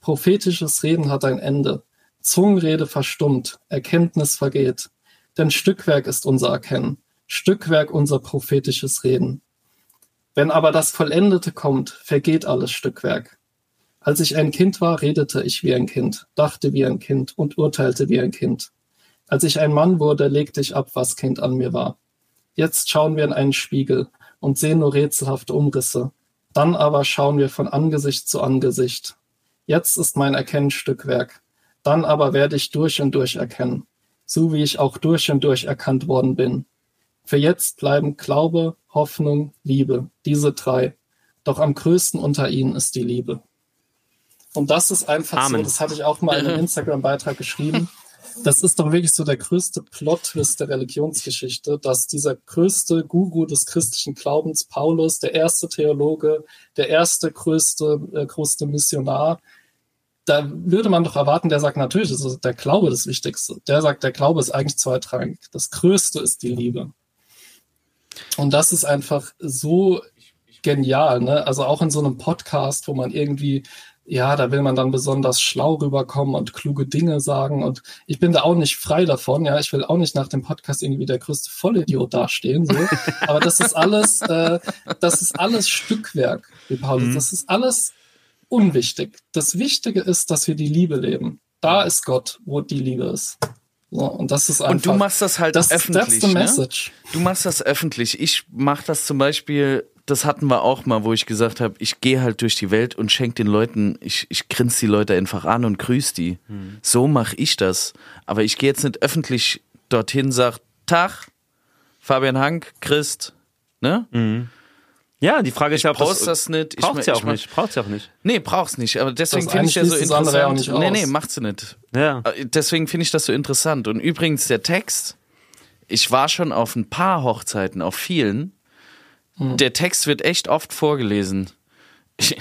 Prophetisches Reden hat ein Ende. Zungenrede verstummt, Erkenntnis vergeht. Denn Stückwerk ist unser Erkennen, Stückwerk unser prophetisches Reden. Wenn aber das Vollendete kommt, vergeht alles Stückwerk. Als ich ein Kind war, redete ich wie ein Kind, dachte wie ein Kind und urteilte wie ein Kind. Als ich ein Mann wurde, legte ich ab, was Kind an mir war. Jetzt schauen wir in einen Spiegel und sehen nur rätselhafte Umrisse. Dann aber schauen wir von Angesicht zu Angesicht. Jetzt ist mein Erkennen Stückwerk. Dann aber werde ich durch und durch erkennen, so wie ich auch durch und durch erkannt worden bin. Für jetzt bleiben Glaube, Hoffnung, Liebe, diese drei. Doch am größten unter ihnen ist die Liebe. Und das ist einfach Amen. so, das hatte ich auch mal in einem Instagram-Beitrag geschrieben. Das ist doch wirklich so der größte Plot-Twist der Religionsgeschichte, dass dieser größte Guru des christlichen Glaubens, Paulus, der erste Theologe, der erste größte, äh, größte Missionar, da würde man doch erwarten, der sagt natürlich, ist der Glaube das Wichtigste. Der sagt, der Glaube ist eigentlich zweitrangig. Das Größte ist die Liebe. Und das ist einfach so genial, ne? Also auch in so einem Podcast, wo man irgendwie ja, da will man dann besonders schlau rüberkommen und kluge Dinge sagen. Und ich bin da auch nicht frei davon. Ja, ich will auch nicht nach dem Podcast irgendwie der größte Vollidiot dastehen. So. Aber das ist alles, äh, das ist alles Stückwerk, wie Paulus. Mhm. Das ist alles unwichtig. Das Wichtige ist, dass wir die Liebe leben. Da ist Gott, wo die Liebe ist. So, und das ist einfach. Und du machst das halt das, öffentlich. That's the ne? message. Du machst das öffentlich. Ich mach das zum Beispiel das hatten wir auch mal, wo ich gesagt habe, ich gehe halt durch die Welt und schenke den Leuten, ich, ich grinse die Leute einfach an und grüße die. Mhm. So mache ich das. Aber ich gehe jetzt nicht öffentlich dorthin, sag Tag, Fabian Hank, Christ, ne? Mhm. Ja, die Frage ist ja, ob das, das nicht. Braucht's ja auch nicht. Braucht's ja auch nicht. Nee, brauch's nicht. Aber deswegen finde ich ja so interessant. Ja nee, nee, macht sie nicht. Ja. Äh, deswegen finde ich das so interessant. Und übrigens der Text. Ich war schon auf ein paar Hochzeiten, auf vielen. Mhm. Der Text wird echt oft vorgelesen. Ich,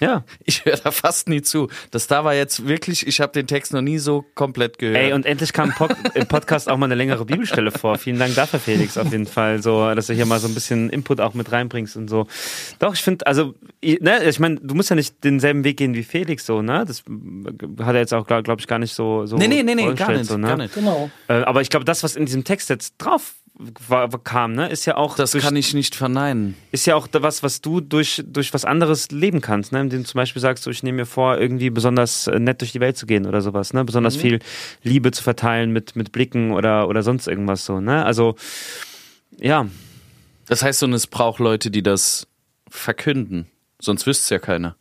ja. Ich höre da fast nie zu. Das da war jetzt wirklich, ich habe den Text noch nie so komplett gehört. Ey, und endlich kam im Podcast auch mal eine längere Bibelstelle vor. Vielen Dank dafür, Felix, auf jeden Fall. So, dass du hier mal so ein bisschen Input auch mit reinbringst und so. Doch, ich finde, also, ne, ich meine, du musst ja nicht denselben Weg gehen wie Felix, so, ne? Das hat er jetzt auch, glaube glaub ich, gar nicht so, so. Nee, nee, nee, nee, gar nicht. So, ne? gar nicht. Genau. Äh, aber ich glaube, das, was in diesem Text jetzt drauf war, kam, ne? Ist ja auch. Das durch, kann ich nicht verneinen. Ist ja auch was, was du durch, durch was anderes leben kannst, ne? Indem du zum Beispiel sagst, so, ich nehme mir vor, irgendwie besonders äh, nett durch die Welt zu gehen oder sowas, ne? Besonders mhm. viel Liebe zu verteilen mit, mit Blicken oder, oder sonst irgendwas so, ne? Also, ja. Das heißt, so, es braucht Leute, die das verkünden. Sonst wüsste es ja keiner.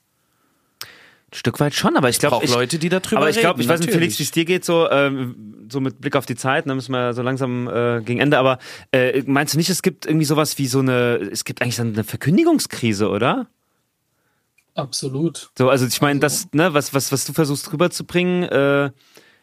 Ein Stück weit schon, aber ich glaube, ich, Leute, die darüber aber ich glaube, ich weiß nicht, Felix, wie es dir geht, so ähm, so mit Blick auf die Zeit, dann ne, müssen wir so langsam äh, gegen Ende. Aber äh, meinst du nicht, es gibt irgendwie sowas wie so eine, es gibt eigentlich so eine Verkündigungskrise, oder? Absolut. So, also ich meine, also, das, ne, was was was du versuchst rüberzubringen, äh,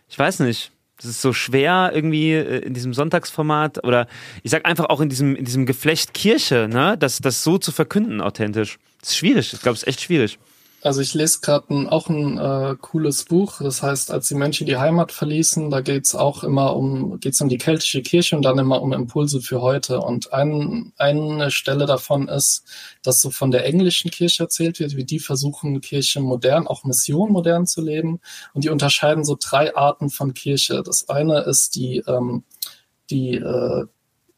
ich weiß nicht. Das ist so schwer irgendwie äh, in diesem Sonntagsformat oder ich sag einfach auch in diesem in diesem Geflecht Kirche, ne, das das so zu verkünden authentisch. Das ist schwierig. Ich glaube, es ist echt schwierig. Also ich lese gerade auch ein äh, cooles Buch, das heißt, als die Menschen die Heimat verließen, da geht's auch immer um, geht's um die keltische Kirche und dann immer um Impulse für heute. Und ein, eine Stelle davon ist, dass so von der englischen Kirche erzählt wird, wie die versuchen, Kirche modern, auch Mission modern zu leben. Und die unterscheiden so drei Arten von Kirche. Das eine ist die, ähm, die äh,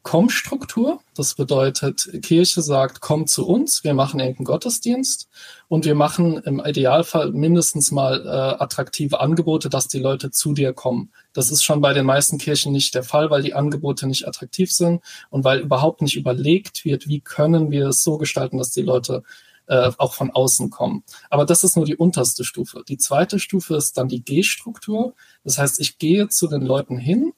Komm-Struktur. Das bedeutet, Kirche sagt, komm zu uns, wir machen irgendeinen Gottesdienst und wir machen im Idealfall mindestens mal äh, attraktive Angebote, dass die Leute zu dir kommen. Das ist schon bei den meisten Kirchen nicht der Fall, weil die Angebote nicht attraktiv sind und weil überhaupt nicht überlegt wird, wie können wir es so gestalten, dass die Leute äh, auch von außen kommen. Aber das ist nur die unterste Stufe. Die zweite Stufe ist dann die G-Struktur. Das heißt, ich gehe zu den Leuten hin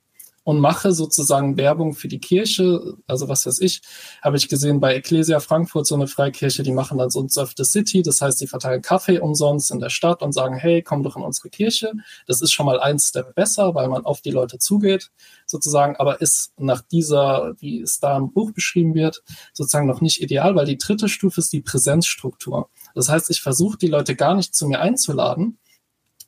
und mache sozusagen Werbung für die Kirche. Also was weiß ich, habe ich gesehen bei Ecclesia Frankfurt, so eine Freikirche, die machen dann so ein Surf the City. Das heißt, die verteilen Kaffee umsonst in der Stadt und sagen, hey, komm doch in unsere Kirche. Das ist schon mal ein Step besser, weil man auf die Leute zugeht, sozusagen, aber ist nach dieser, wie es da im Buch beschrieben wird, sozusagen noch nicht ideal, weil die dritte Stufe ist die Präsenzstruktur. Das heißt, ich versuche die Leute gar nicht zu mir einzuladen,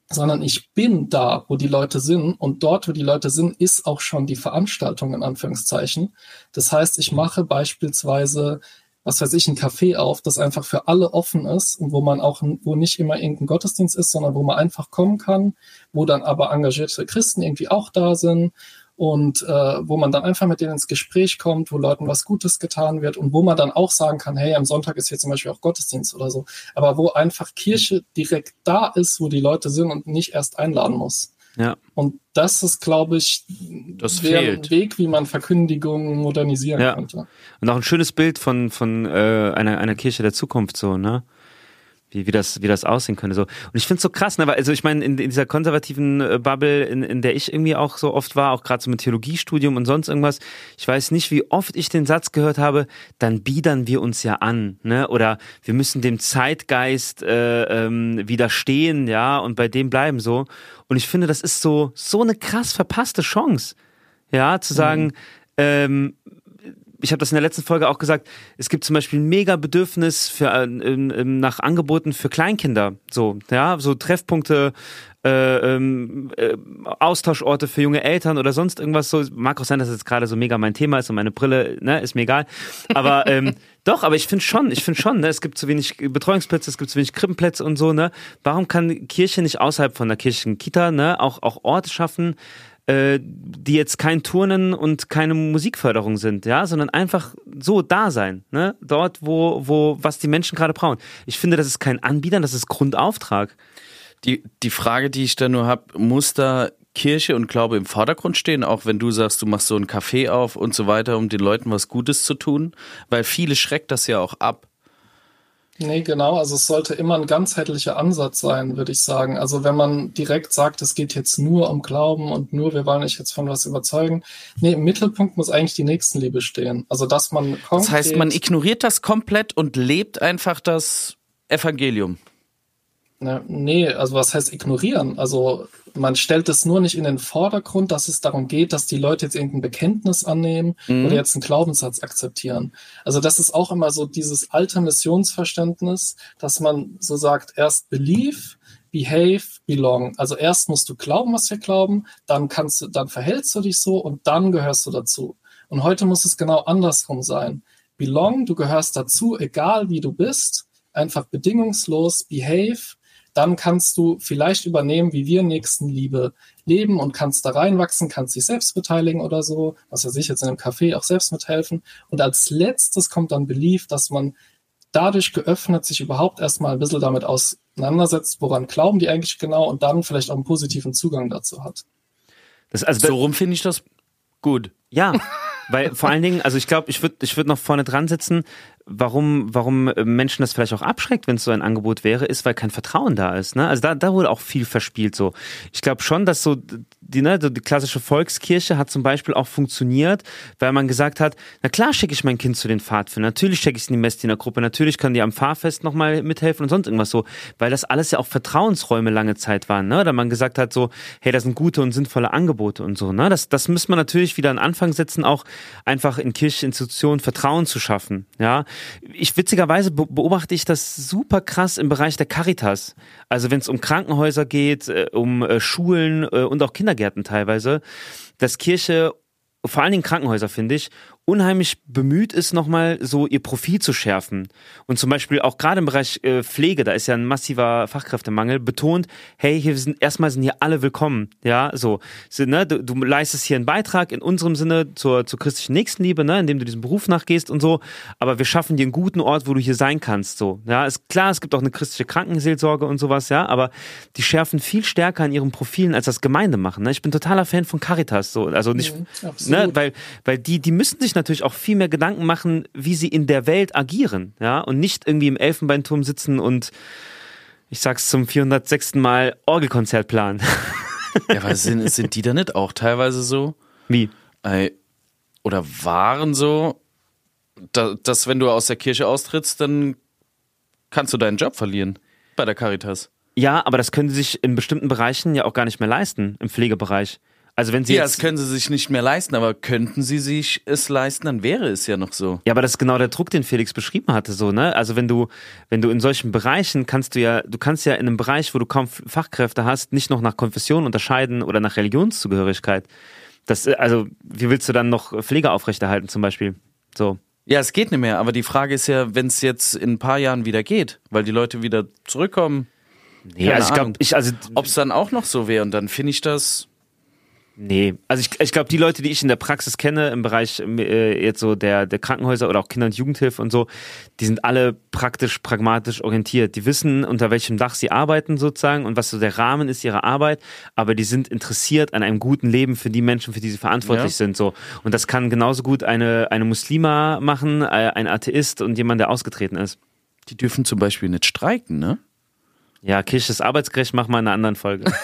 sondern ich bin da, wo die Leute sind und dort, wo die Leute sind, ist auch schon die Veranstaltung in Anführungszeichen. Das heißt, ich mache beispielsweise, was weiß ich, ein Café auf, das einfach für alle offen ist und wo man auch, wo nicht immer irgendein Gottesdienst ist, sondern wo man einfach kommen kann, wo dann aber engagierte Christen irgendwie auch da sind und äh, wo man dann einfach mit denen ins Gespräch kommt, wo Leuten was Gutes getan wird und wo man dann auch sagen kann, hey, am Sonntag ist hier zum Beispiel auch Gottesdienst oder so, aber wo einfach Kirche direkt da ist, wo die Leute sind und nicht erst einladen muss. Ja. Und das ist, glaube ich, Das der. Weg, wie man Verkündigung modernisieren Ja. könnte. Und auch ein schönes Bild von, von äh, einer, einer Kirche der Zukunft, so, ne? Wie, wie, das, wie das aussehen könnte. So. Und ich finde es so krass, ne? Weil, also ich meine, in, in dieser konservativen äh, Bubble, in, in der ich irgendwie auch so oft war, auch gerade so mit Theologiestudium und sonst irgendwas, ich weiß nicht, wie oft ich den Satz gehört habe, dann biedern wir uns ja an, ne? Oder wir müssen dem Zeitgeist äh, ähm, widerstehen, ja, und bei dem bleiben so. Und ich finde, das ist so, so eine krass verpasste Chance. Ja, zu sagen, ähm, ich habe das in der letzten Folge auch gesagt, es gibt zum Beispiel ein mega Bedürfnis für, äh, ähm, nach Angeboten für Kleinkinder. So, ja, so Treffpunkte, äh, ähm, äh, Austauschorte für junge Eltern oder sonst irgendwas so. Mag auch sein, dass es jetzt gerade so mega mein Thema ist und meine Brille, ne, ist mir egal. Aber ähm, doch, aber ich finde schon, ich finde schon, ne, es gibt zu wenig Betreuungsplätze, es gibt zu wenig Krippenplätze und so, ne. Warum kann Kirche nicht außerhalb von der kirchlichen Kita, ne, auch, auch Orte schaffen, äh, die jetzt kein Turnen und keine Musikförderung sind, ja, sondern einfach so da sein, ne? Dort, wo, wo, was die Menschen gerade brauchen. Ich finde, das ist kein Anbietern, das ist Grundauftrag. Die, die Frage, die ich da nur habe, muss da Kirche und Glaube im Vordergrund stehen, auch wenn du sagst, du machst so ein Café auf und so weiter, um den Leuten was Gutes zu tun? Weil viele schreckt das ja auch ab. Nee, genau. Also es sollte immer ein ganzheitlicher Ansatz sein, würde ich sagen. Also wenn man direkt sagt, es geht jetzt nur um Glauben und nur, wir wollen euch jetzt von was überzeugen. Nee, im Mittelpunkt muss eigentlich die Nächstenliebe stehen. Also dass man Das heißt, man ignoriert das komplett und lebt einfach das Evangelium. Ne, nee, also was heißt ignorieren? Also man stellt es nur nicht in den Vordergrund, dass es darum geht, dass die Leute jetzt irgendein Bekenntnis annehmen Mhm. oder jetzt einen Glaubenssatz akzeptieren. Also das ist auch immer so dieses alte Missionsverständnis, dass man so sagt, erst believe, behave, belong. Also erst musst du glauben, was wir glauben, dann kannst du, dann verhältst du dich so und dann gehörst du dazu. Und heute muss es genau andersrum sein. Belong, du gehörst dazu, egal wie du bist, einfach bedingungslos, behave, dann kannst du vielleicht übernehmen, wie wir Nächstenliebe leben und kannst da reinwachsen, kannst dich selbst beteiligen oder so, was weiß ich, jetzt in einem Café auch selbst mithelfen. Und als letztes kommt dann Belief, dass man dadurch geöffnet sich überhaupt erstmal ein bisschen damit auseinandersetzt, woran glauben die eigentlich genau und dann vielleicht auch einen positiven Zugang dazu hat. Das, also, So rum finde ich das gut. Ja, weil vor allen Dingen, also ich glaube, ich würde ich würd noch vorne dran sitzen, warum, warum äh, Menschen das vielleicht auch abschreckt, wenn es so ein Angebot wäre, ist, weil kein Vertrauen da ist. Ne? Also da, da wurde auch viel verspielt so. Ich glaube schon, dass so die, ne, so die klassische Volkskirche hat zum Beispiel auch funktioniert, weil man gesagt hat, na klar schicke ich mein Kind zu den Pfadfindern, natürlich schicke ich es in die Messdienergruppe, natürlich können die am Fahrfest nochmal mithelfen und sonst irgendwas so, weil das alles ja auch Vertrauensräume lange Zeit waren, ne? Da man gesagt hat so, hey, das sind gute und sinnvolle Angebote und so, ne? Das, das müssen wir natürlich wieder an Anfang setzen, auch einfach in kirchliche Institutionen Vertrauen zu schaffen, ja? Ich witzigerweise be- beobachte ich das super krass im Bereich der Caritas. Also wenn es um Krankenhäuser geht, äh, um äh, Schulen äh, und auch Kindergärten teilweise, dass Kirche vor allen Dingen Krankenhäuser, finde ich, unheimlich bemüht ist, nochmal so ihr Profil zu schärfen. Und zum Beispiel auch gerade im Bereich äh, Pflege, da ist ja ein massiver Fachkräftemangel, betont, hey, hier sind erstmal sind hier alle willkommen. Ja, so. so ne, du, du leistest hier einen Beitrag in unserem Sinne zur, zur christlichen Nächstenliebe, ne, indem du diesem Beruf nachgehst und so. Aber wir schaffen dir einen guten Ort, wo du hier sein kannst. So. Ja, ist klar, es gibt auch eine christliche Krankenseelsorge und sowas, ja, aber die schärfen viel stärker an ihren Profilen, als das Gemeinde machen. Ne? Ich bin totaler Fan von Caritas. So. Also nicht, Mhm, ne, weil, weil die, die müssen sich natürlich auch viel mehr Gedanken machen, wie sie in der Welt agieren, ja, und nicht irgendwie im Elfenbeinturm sitzen und ich sag's zum 406. Mal Orgelkonzert planen. Ja, aber sind, sind die da nicht auch teilweise so? Wie? Oder waren so, da, dass wenn du aus der Kirche austrittst, dann kannst du deinen Job verlieren bei der Caritas. Ja, aber das können sie sich in bestimmten Bereichen ja auch gar nicht mehr leisten, im Pflegebereich. Also wenn sie Ja, jetzt das können sie sich nicht mehr leisten, aber könnten sie sich es leisten, dann wäre es ja noch so. Ja, aber das ist genau der Druck, den Felix beschrieben hatte, so, ne? Also wenn du, wenn du in solchen Bereichen kannst du ja, du kannst ja in einem Bereich, wo du kaum Fachkräfte hast, nicht noch nach Konfession unterscheiden oder nach Religionszugehörigkeit. Das, äh, also, wie willst du dann noch Pflege aufrechterhalten, zum Beispiel? So. Ja, es geht nicht mehr, aber die Frage ist ja, wenn es jetzt in ein paar Jahren wieder geht, weil die Leute wieder zurückkommen, Nee, Keine also ich glaube, ich, also, ob es dann auch noch so wäre und dann finde ich das. Nee. Also ich, ich glaube, die Leute, die ich in der Praxis kenne, im Bereich äh, jetzt so der, der Krankenhäuser oder auch Kinder- und Jugendhilfe und so, die sind alle praktisch, pragmatisch orientiert. Die wissen, unter welchem Dach sie arbeiten sozusagen und was so der Rahmen ist ihrer Arbeit, aber die sind interessiert an einem guten Leben für die Menschen, für die sie verantwortlich Ja. sind. So. Und das kann genauso gut eine, eine Muslima machen, äh, ein Atheist und jemand, der ausgetreten ist. Die dürfen zum Beispiel nicht streiken, ne? Ja, Kirche ist arbeitsgerecht, mach mal in einer anderen Folge.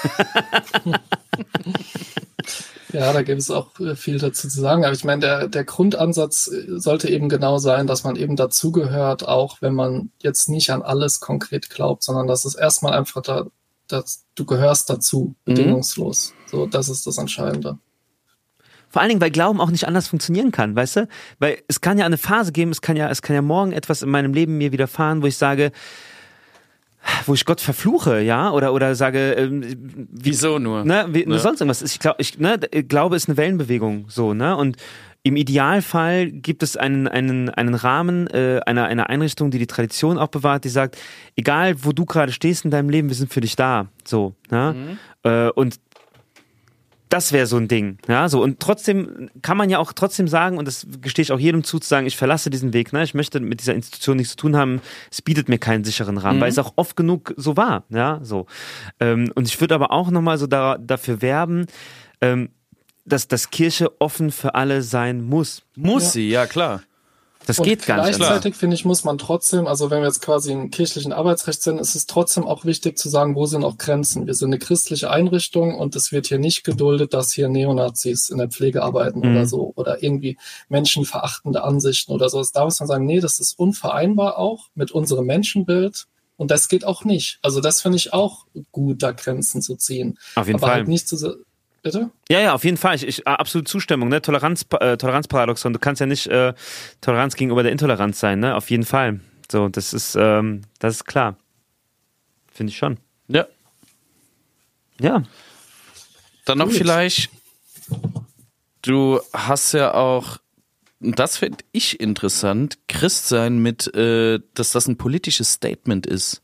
Ja, da gibt es auch äh, viel dazu zu sagen. Aber ich meine, der, der Grundansatz äh, sollte eben genau sein, dass man eben dazugehört, auch wenn man jetzt nicht an alles konkret glaubt, sondern dass es erstmal einfach da, dass du gehörst dazu, bedingungslos. So, das ist das Entscheidende. Vor allen Dingen, weil Glauben auch nicht anders funktionieren kann, weißt du? Weil es kann ja eine Phase geben, es kann ja, es kann ja morgen etwas in meinem Leben mir widerfahren, wo ich sage, wo ich Gott verfluche, ja, oder oder sage, ähm, wie, Wieso nur? ne, wie, Ne? sonst irgendwas. Ich glaube, ich, ne, Glaube ist eine Wellenbewegung, so, ne, und im Idealfall gibt es einen, einen, einen Rahmen, äh, einer, einer Einrichtung, die die Tradition auch bewahrt, die sagt, egal wo du gerade stehst in deinem Leben, wir sind für dich da, so, ne, äh, und das wäre so ein Ding, ja, so und trotzdem kann man ja auch trotzdem sagen und das gestehe ich auch jedem zu, zu sagen, ich verlasse diesen Weg, ne, ich möchte mit dieser Institution nichts zu tun haben, es bietet mir keinen sicheren Rahmen, weil es auch oft genug so war, ja, so ähm, und ich würde aber auch nochmal so da, dafür werben, ähm, dass, dass Kirche offen für alle sein muss. Muss Ja. sie, ja klar. Das Und geht gar nicht. Gleichzeitig finde ich, muss man trotzdem, also wenn wir jetzt quasi im kirchlichen Arbeitsrecht sind, ist es trotzdem auch wichtig zu sagen, wo sind auch Grenzen. Wir sind eine christliche Einrichtung und es wird hier nicht geduldet, dass hier Neonazis in der Pflege arbeiten Mhm. oder so oder irgendwie menschenverachtende Ansichten oder so. Da muss man sagen, nee, das ist unvereinbar auch mit unserem Menschenbild. Und das geht auch nicht. Also das finde ich auch gut, da Grenzen zu ziehen. Auf jeden Aber Fall. halt nicht zu, bitte? Ja, ja, auf jeden Fall. Ich, ich absolut Zustimmung, ne? Toleranz, äh, Toleranzparadoxon. Du kannst ja nicht äh, Toleranz gegenüber der Intoleranz sein, ne? Auf jeden Fall. So, das ist, ähm, das ist klar. Finde ich schon. Ja. Ja. Dann noch Gut. vielleicht, du hast ja auch, das finde ich interessant, Christsein mit, äh, dass das ein politisches Statement ist,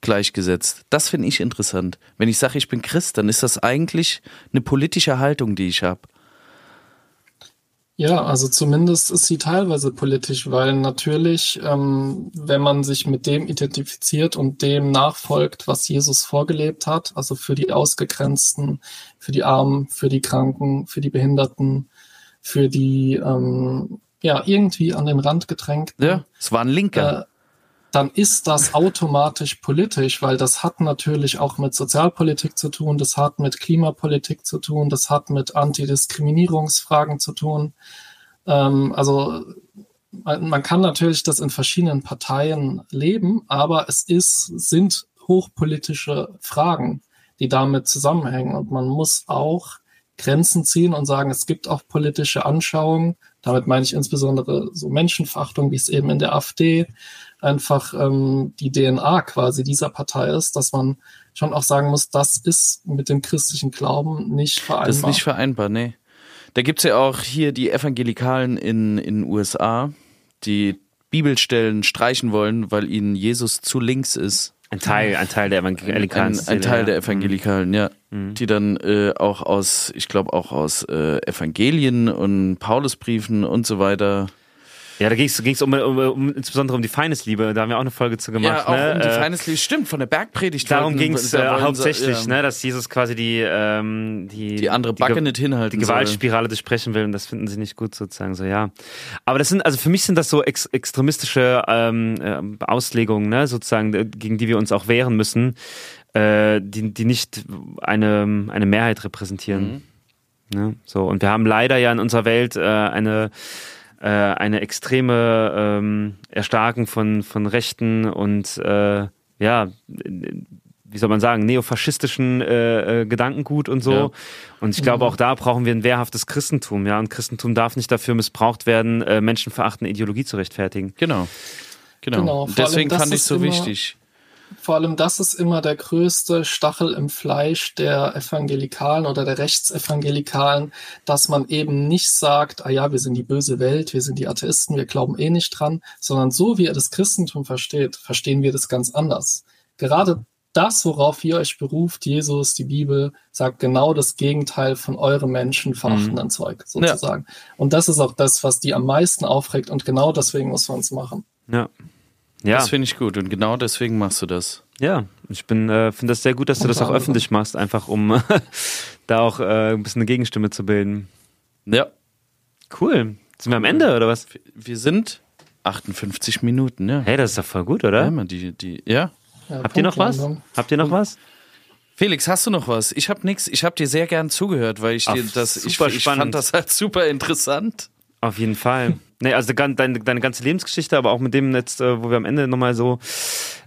gleichgesetzt. Das finde ich interessant. Wenn ich sage, ich bin Christ, dann ist das eigentlich eine politische Haltung, die ich habe. Ja, also zumindest ist sie teilweise politisch, weil natürlich, ähm, wenn man sich mit dem identifiziert und dem nachfolgt, was Jesus vorgelebt hat, also für die Ausgegrenzten, für die Armen, für die Kranken, für die Behinderten, für die ähm, ja irgendwie an den Rand gedrängten, Ja, es war ein Linker. äh, dann ist das automatisch politisch, weil das hat natürlich auch mit Sozialpolitik zu tun, das hat mit Klimapolitik zu tun, das hat mit Antidiskriminierungsfragen zu tun. Ähm, also man, kann natürlich das in verschiedenen Parteien leben, aber es ist, sind hochpolitische Fragen, die damit zusammenhängen. Und man muss auch Grenzen ziehen und sagen, es gibt auch politische Anschauungen. Damit meine ich insbesondere so Menschenverachtung, wie es eben in der AfD einfach ähm, die DNA quasi dieser Partei ist, dass man schon auch sagen muss, das ist mit dem christlichen Glauben nicht vereinbar. Das ist nicht vereinbar, nee. Da gibt's ja auch hier die Evangelikalen in in den USA, die Bibelstellen streichen wollen, weil ihnen Jesus zu links ist. Ein Teil, ein Teil der Evangelikalen. Ein, ein Teil der. Evangelikalen, ja. Die dann äh, auch aus, ich glaube auch aus äh, Evangelien und Paulusbriefen und so weiter. Ja, da ging es um, um, um, insbesondere um die Feindesliebe. Da haben wir auch eine Folge zu gemacht. ja, auch ne? um die Äh, Feindesliebe. Stimmt, von der Bergpredigt. Darum ging es äh, hauptsächlich, ja, ne, dass Jesus quasi die, ähm, die, Die andere Backe Ge- nicht hinhalten die. Gewaltspirale durchbrechen will und das finden sie nicht gut sozusagen so, ja. Aber das sind, also für mich sind das so ex extremistische ähm, ähm, Auslegungen, ne, sozusagen, äh, gegen die wir uns auch wehren müssen, äh, die, die nicht eine, eine Mehrheit repräsentieren. Ne? So, und wir haben leider ja in unserer Welt äh, eine äh, eine extreme ähm, Erstarken von, von Rechten und äh, ja, wie soll man sagen, neofaschistischen äh, äh, Gedankengut und so. Ja. Und ich glaube, auch da brauchen wir ein wehrhaftes Christentum, ja. Und Christentum darf nicht dafür missbraucht werden, äh, menschenverachtende Ideologie zu rechtfertigen. Genau. Genau. Genau, Deswegen fand ich ist so immer- wichtig. Vor allem das ist immer der größte Stachel im Fleisch der Evangelikalen oder der Rechtsevangelikalen, dass man eben nicht sagt, ah ja, wir sind die böse Welt, wir sind die Atheisten, wir glauben eh nicht dran, sondern so wie er das Christentum versteht, verstehen wir das ganz anders. Gerade das, worauf ihr euch beruft, Jesus, die Bibel, sagt genau das Gegenteil von eurem menschenverachtenden Zeug, sozusagen. Und das ist auch das, was die am meisten aufregt und genau deswegen muss man es machen. Ja. Ja, Das finde ich gut und genau deswegen machst du das. ja. Ich bin, äh, finde das sehr gut, dass du das auch öffentlich machst, einfach um da auch äh, ein bisschen eine Gegenstimme zu bilden. Ja. Cool. Sind wir am Ende oder was? Wir sind 58 Minuten, ja. Hey, das ist doch voll gut, oder? Ja, man, die, die, ja. Ja, Habt ihr noch was? Habt ihr noch was? Felix, hast du noch was? Ich habe nix. Ich habe dir sehr gern zugehört, weil ich Ach, dir das, ich, super ich spannend. fand das halt super interessant. Auf jeden Fall. Nee, also deine, deine, ganze Lebensgeschichte, aber auch mit dem jetzt, äh, wo wir am Ende nochmal so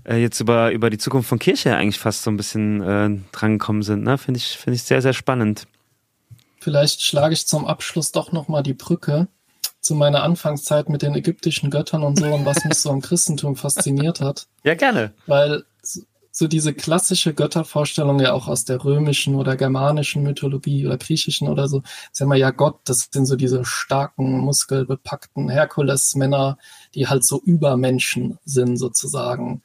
äh, jetzt über, über die Zukunft von Kirche eigentlich fast so ein bisschen äh, drangekommen sind, ne? Finde ich, finde ich sehr, sehr spannend. Vielleicht schlage ich zum Abschluss doch nochmal die Brücke zu meiner Anfangszeit mit den ägyptischen Göttern und so und was mich so am Christentum fasziniert hat. Ja, gerne. Weil so- diese klassische Göttervorstellung ja auch aus der römischen oder germanischen Mythologie oder griechischen oder so, ja immer ja Gott, das sind so diese starken, muskelbepackten Herkules-Männer, die halt so Übermenschen sind sozusagen.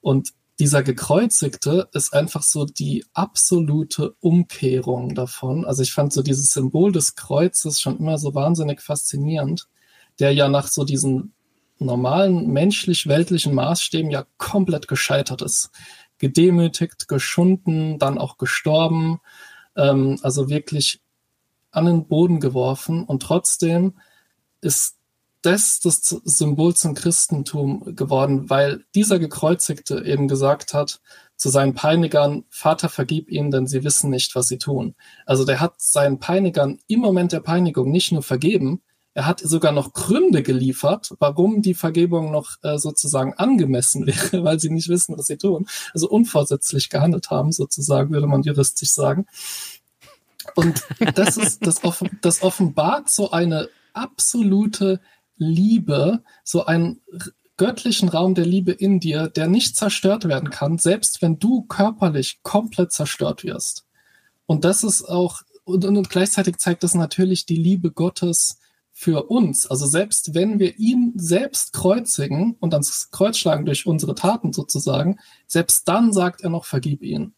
Und dieser Gekreuzigte ist einfach so die absolute Umkehrung davon. Also ich fand so dieses Symbol des Kreuzes schon immer so wahnsinnig faszinierend, der ja nach so diesen normalen menschlich-weltlichen Maßstäben ja komplett gescheitert ist. Gedemütigt, geschunden, dann auch gestorben, ähm, also wirklich an den Boden geworfen und trotzdem ist das das Symbol zum Christentum geworden, weil dieser Gekreuzigte eben gesagt hat zu seinen Peinigern, Vater, vergib ihnen, denn sie wissen nicht, was sie tun. Also der hat seinen Peinigern im Moment der Peinigung nicht nur vergeben, er hat sogar noch Gründe geliefert, warum die Vergebung noch äh, sozusagen angemessen wäre, weil sie nicht wissen, was sie tun. Also unvorsätzlich gehandelt haben, sozusagen, würde man juristisch sagen. Und das ist, das, offen, das offenbart so eine absolute Liebe, so einen göttlichen Raum der Liebe in dir, der nicht zerstört werden kann, selbst wenn du körperlich komplett zerstört wirst. Und das ist auch, und, und gleichzeitig zeigt das natürlich die Liebe Gottes für uns. Also selbst wenn wir ihn selbst kreuzigen und ans Kreuz schlagen durch unsere Taten sozusagen, selbst dann sagt er noch, vergib ihn.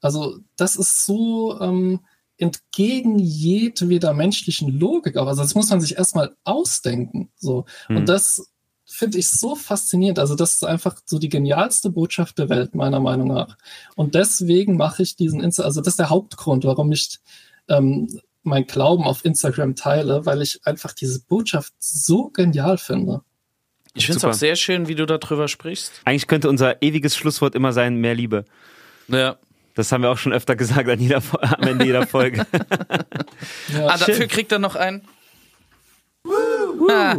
Also das ist so ähm, entgegen jedweder menschlichen Logik. auch. Also das muss man sich erstmal ausdenken. So. Hm. Und das finde ich so faszinierend. Also das ist einfach so die genialste Botschaft der Welt, meiner Meinung nach. Und deswegen mache ich diesen Insta, also das ist der Hauptgrund, warum ich ähm, mein Glauben auf Instagram teile, weil ich einfach diese Botschaft so genial finde. Ich finde es auch sehr schön, wie du darüber sprichst. Eigentlich könnte unser ewiges Schlusswort immer sein, mehr Liebe. Ja. Das haben wir auch schon öfter gesagt an jeder, am Ende jeder Folge. Ja, Ah, dafür kriegt er noch einen. Ah.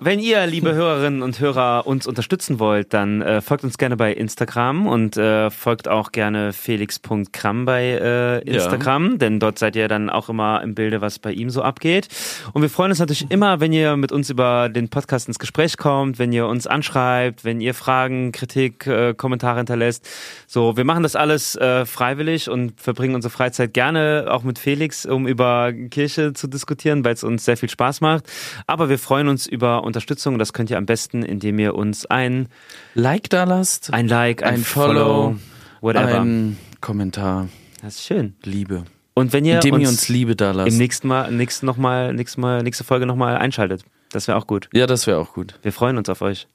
Wenn ihr, liebe Hörerinnen und Hörer, uns unterstützen wollt, dann äh, folgt uns gerne bei Instagram und äh, folgt auch gerne felix.kram bei äh, Instagram, ja. denn dort seid ihr dann auch immer im Bilde, was bei ihm so abgeht. Und wir freuen uns natürlich immer, wenn ihr mit uns über den Podcast ins Gespräch kommt, wenn ihr uns anschreibt, wenn ihr Fragen, Kritik, äh, Kommentare hinterlässt. So, wir machen das alles äh, freiwillig und verbringen unsere Freizeit gerne auch mit Felix, um über Kirche zu diskutieren, weil es uns sehr viel Spaß macht. Aber wir freuen uns über Unterstützung. Das könnt ihr am besten, indem ihr uns ein Like da lasst, ein Like, ein, ein Follow, whatever. ein Kommentar. Das ist schön. Liebe. Und wenn ihr indem uns, ihr uns Liebe da lasst. Im nächsten Mal, nächsten noch mal, nächstes Mal, nächste Folge nochmal einschaltet. Das wäre auch gut. Ja, das wäre auch gut. Wir freuen uns auf euch.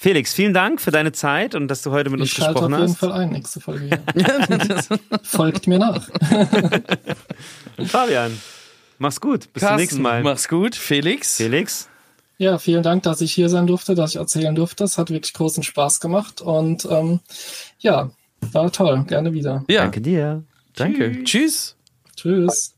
Felix, vielen Dank für deine Zeit und dass du heute mit ich uns gesprochen hast. Ich schalte auf jeden Fall ein, nächste Folge. Folgt mir nach. Fabian, mach's gut. Bis Carsten, zum nächsten Mal. Mach's gut. Felix. Felix. Ja, vielen Dank, dass ich hier sein durfte, dass ich erzählen durfte. Es hat wirklich großen Spaß gemacht und ähm, ja, war toll. Gerne wieder. Ja. Danke dir. Danke. Tschüss. Tschüss.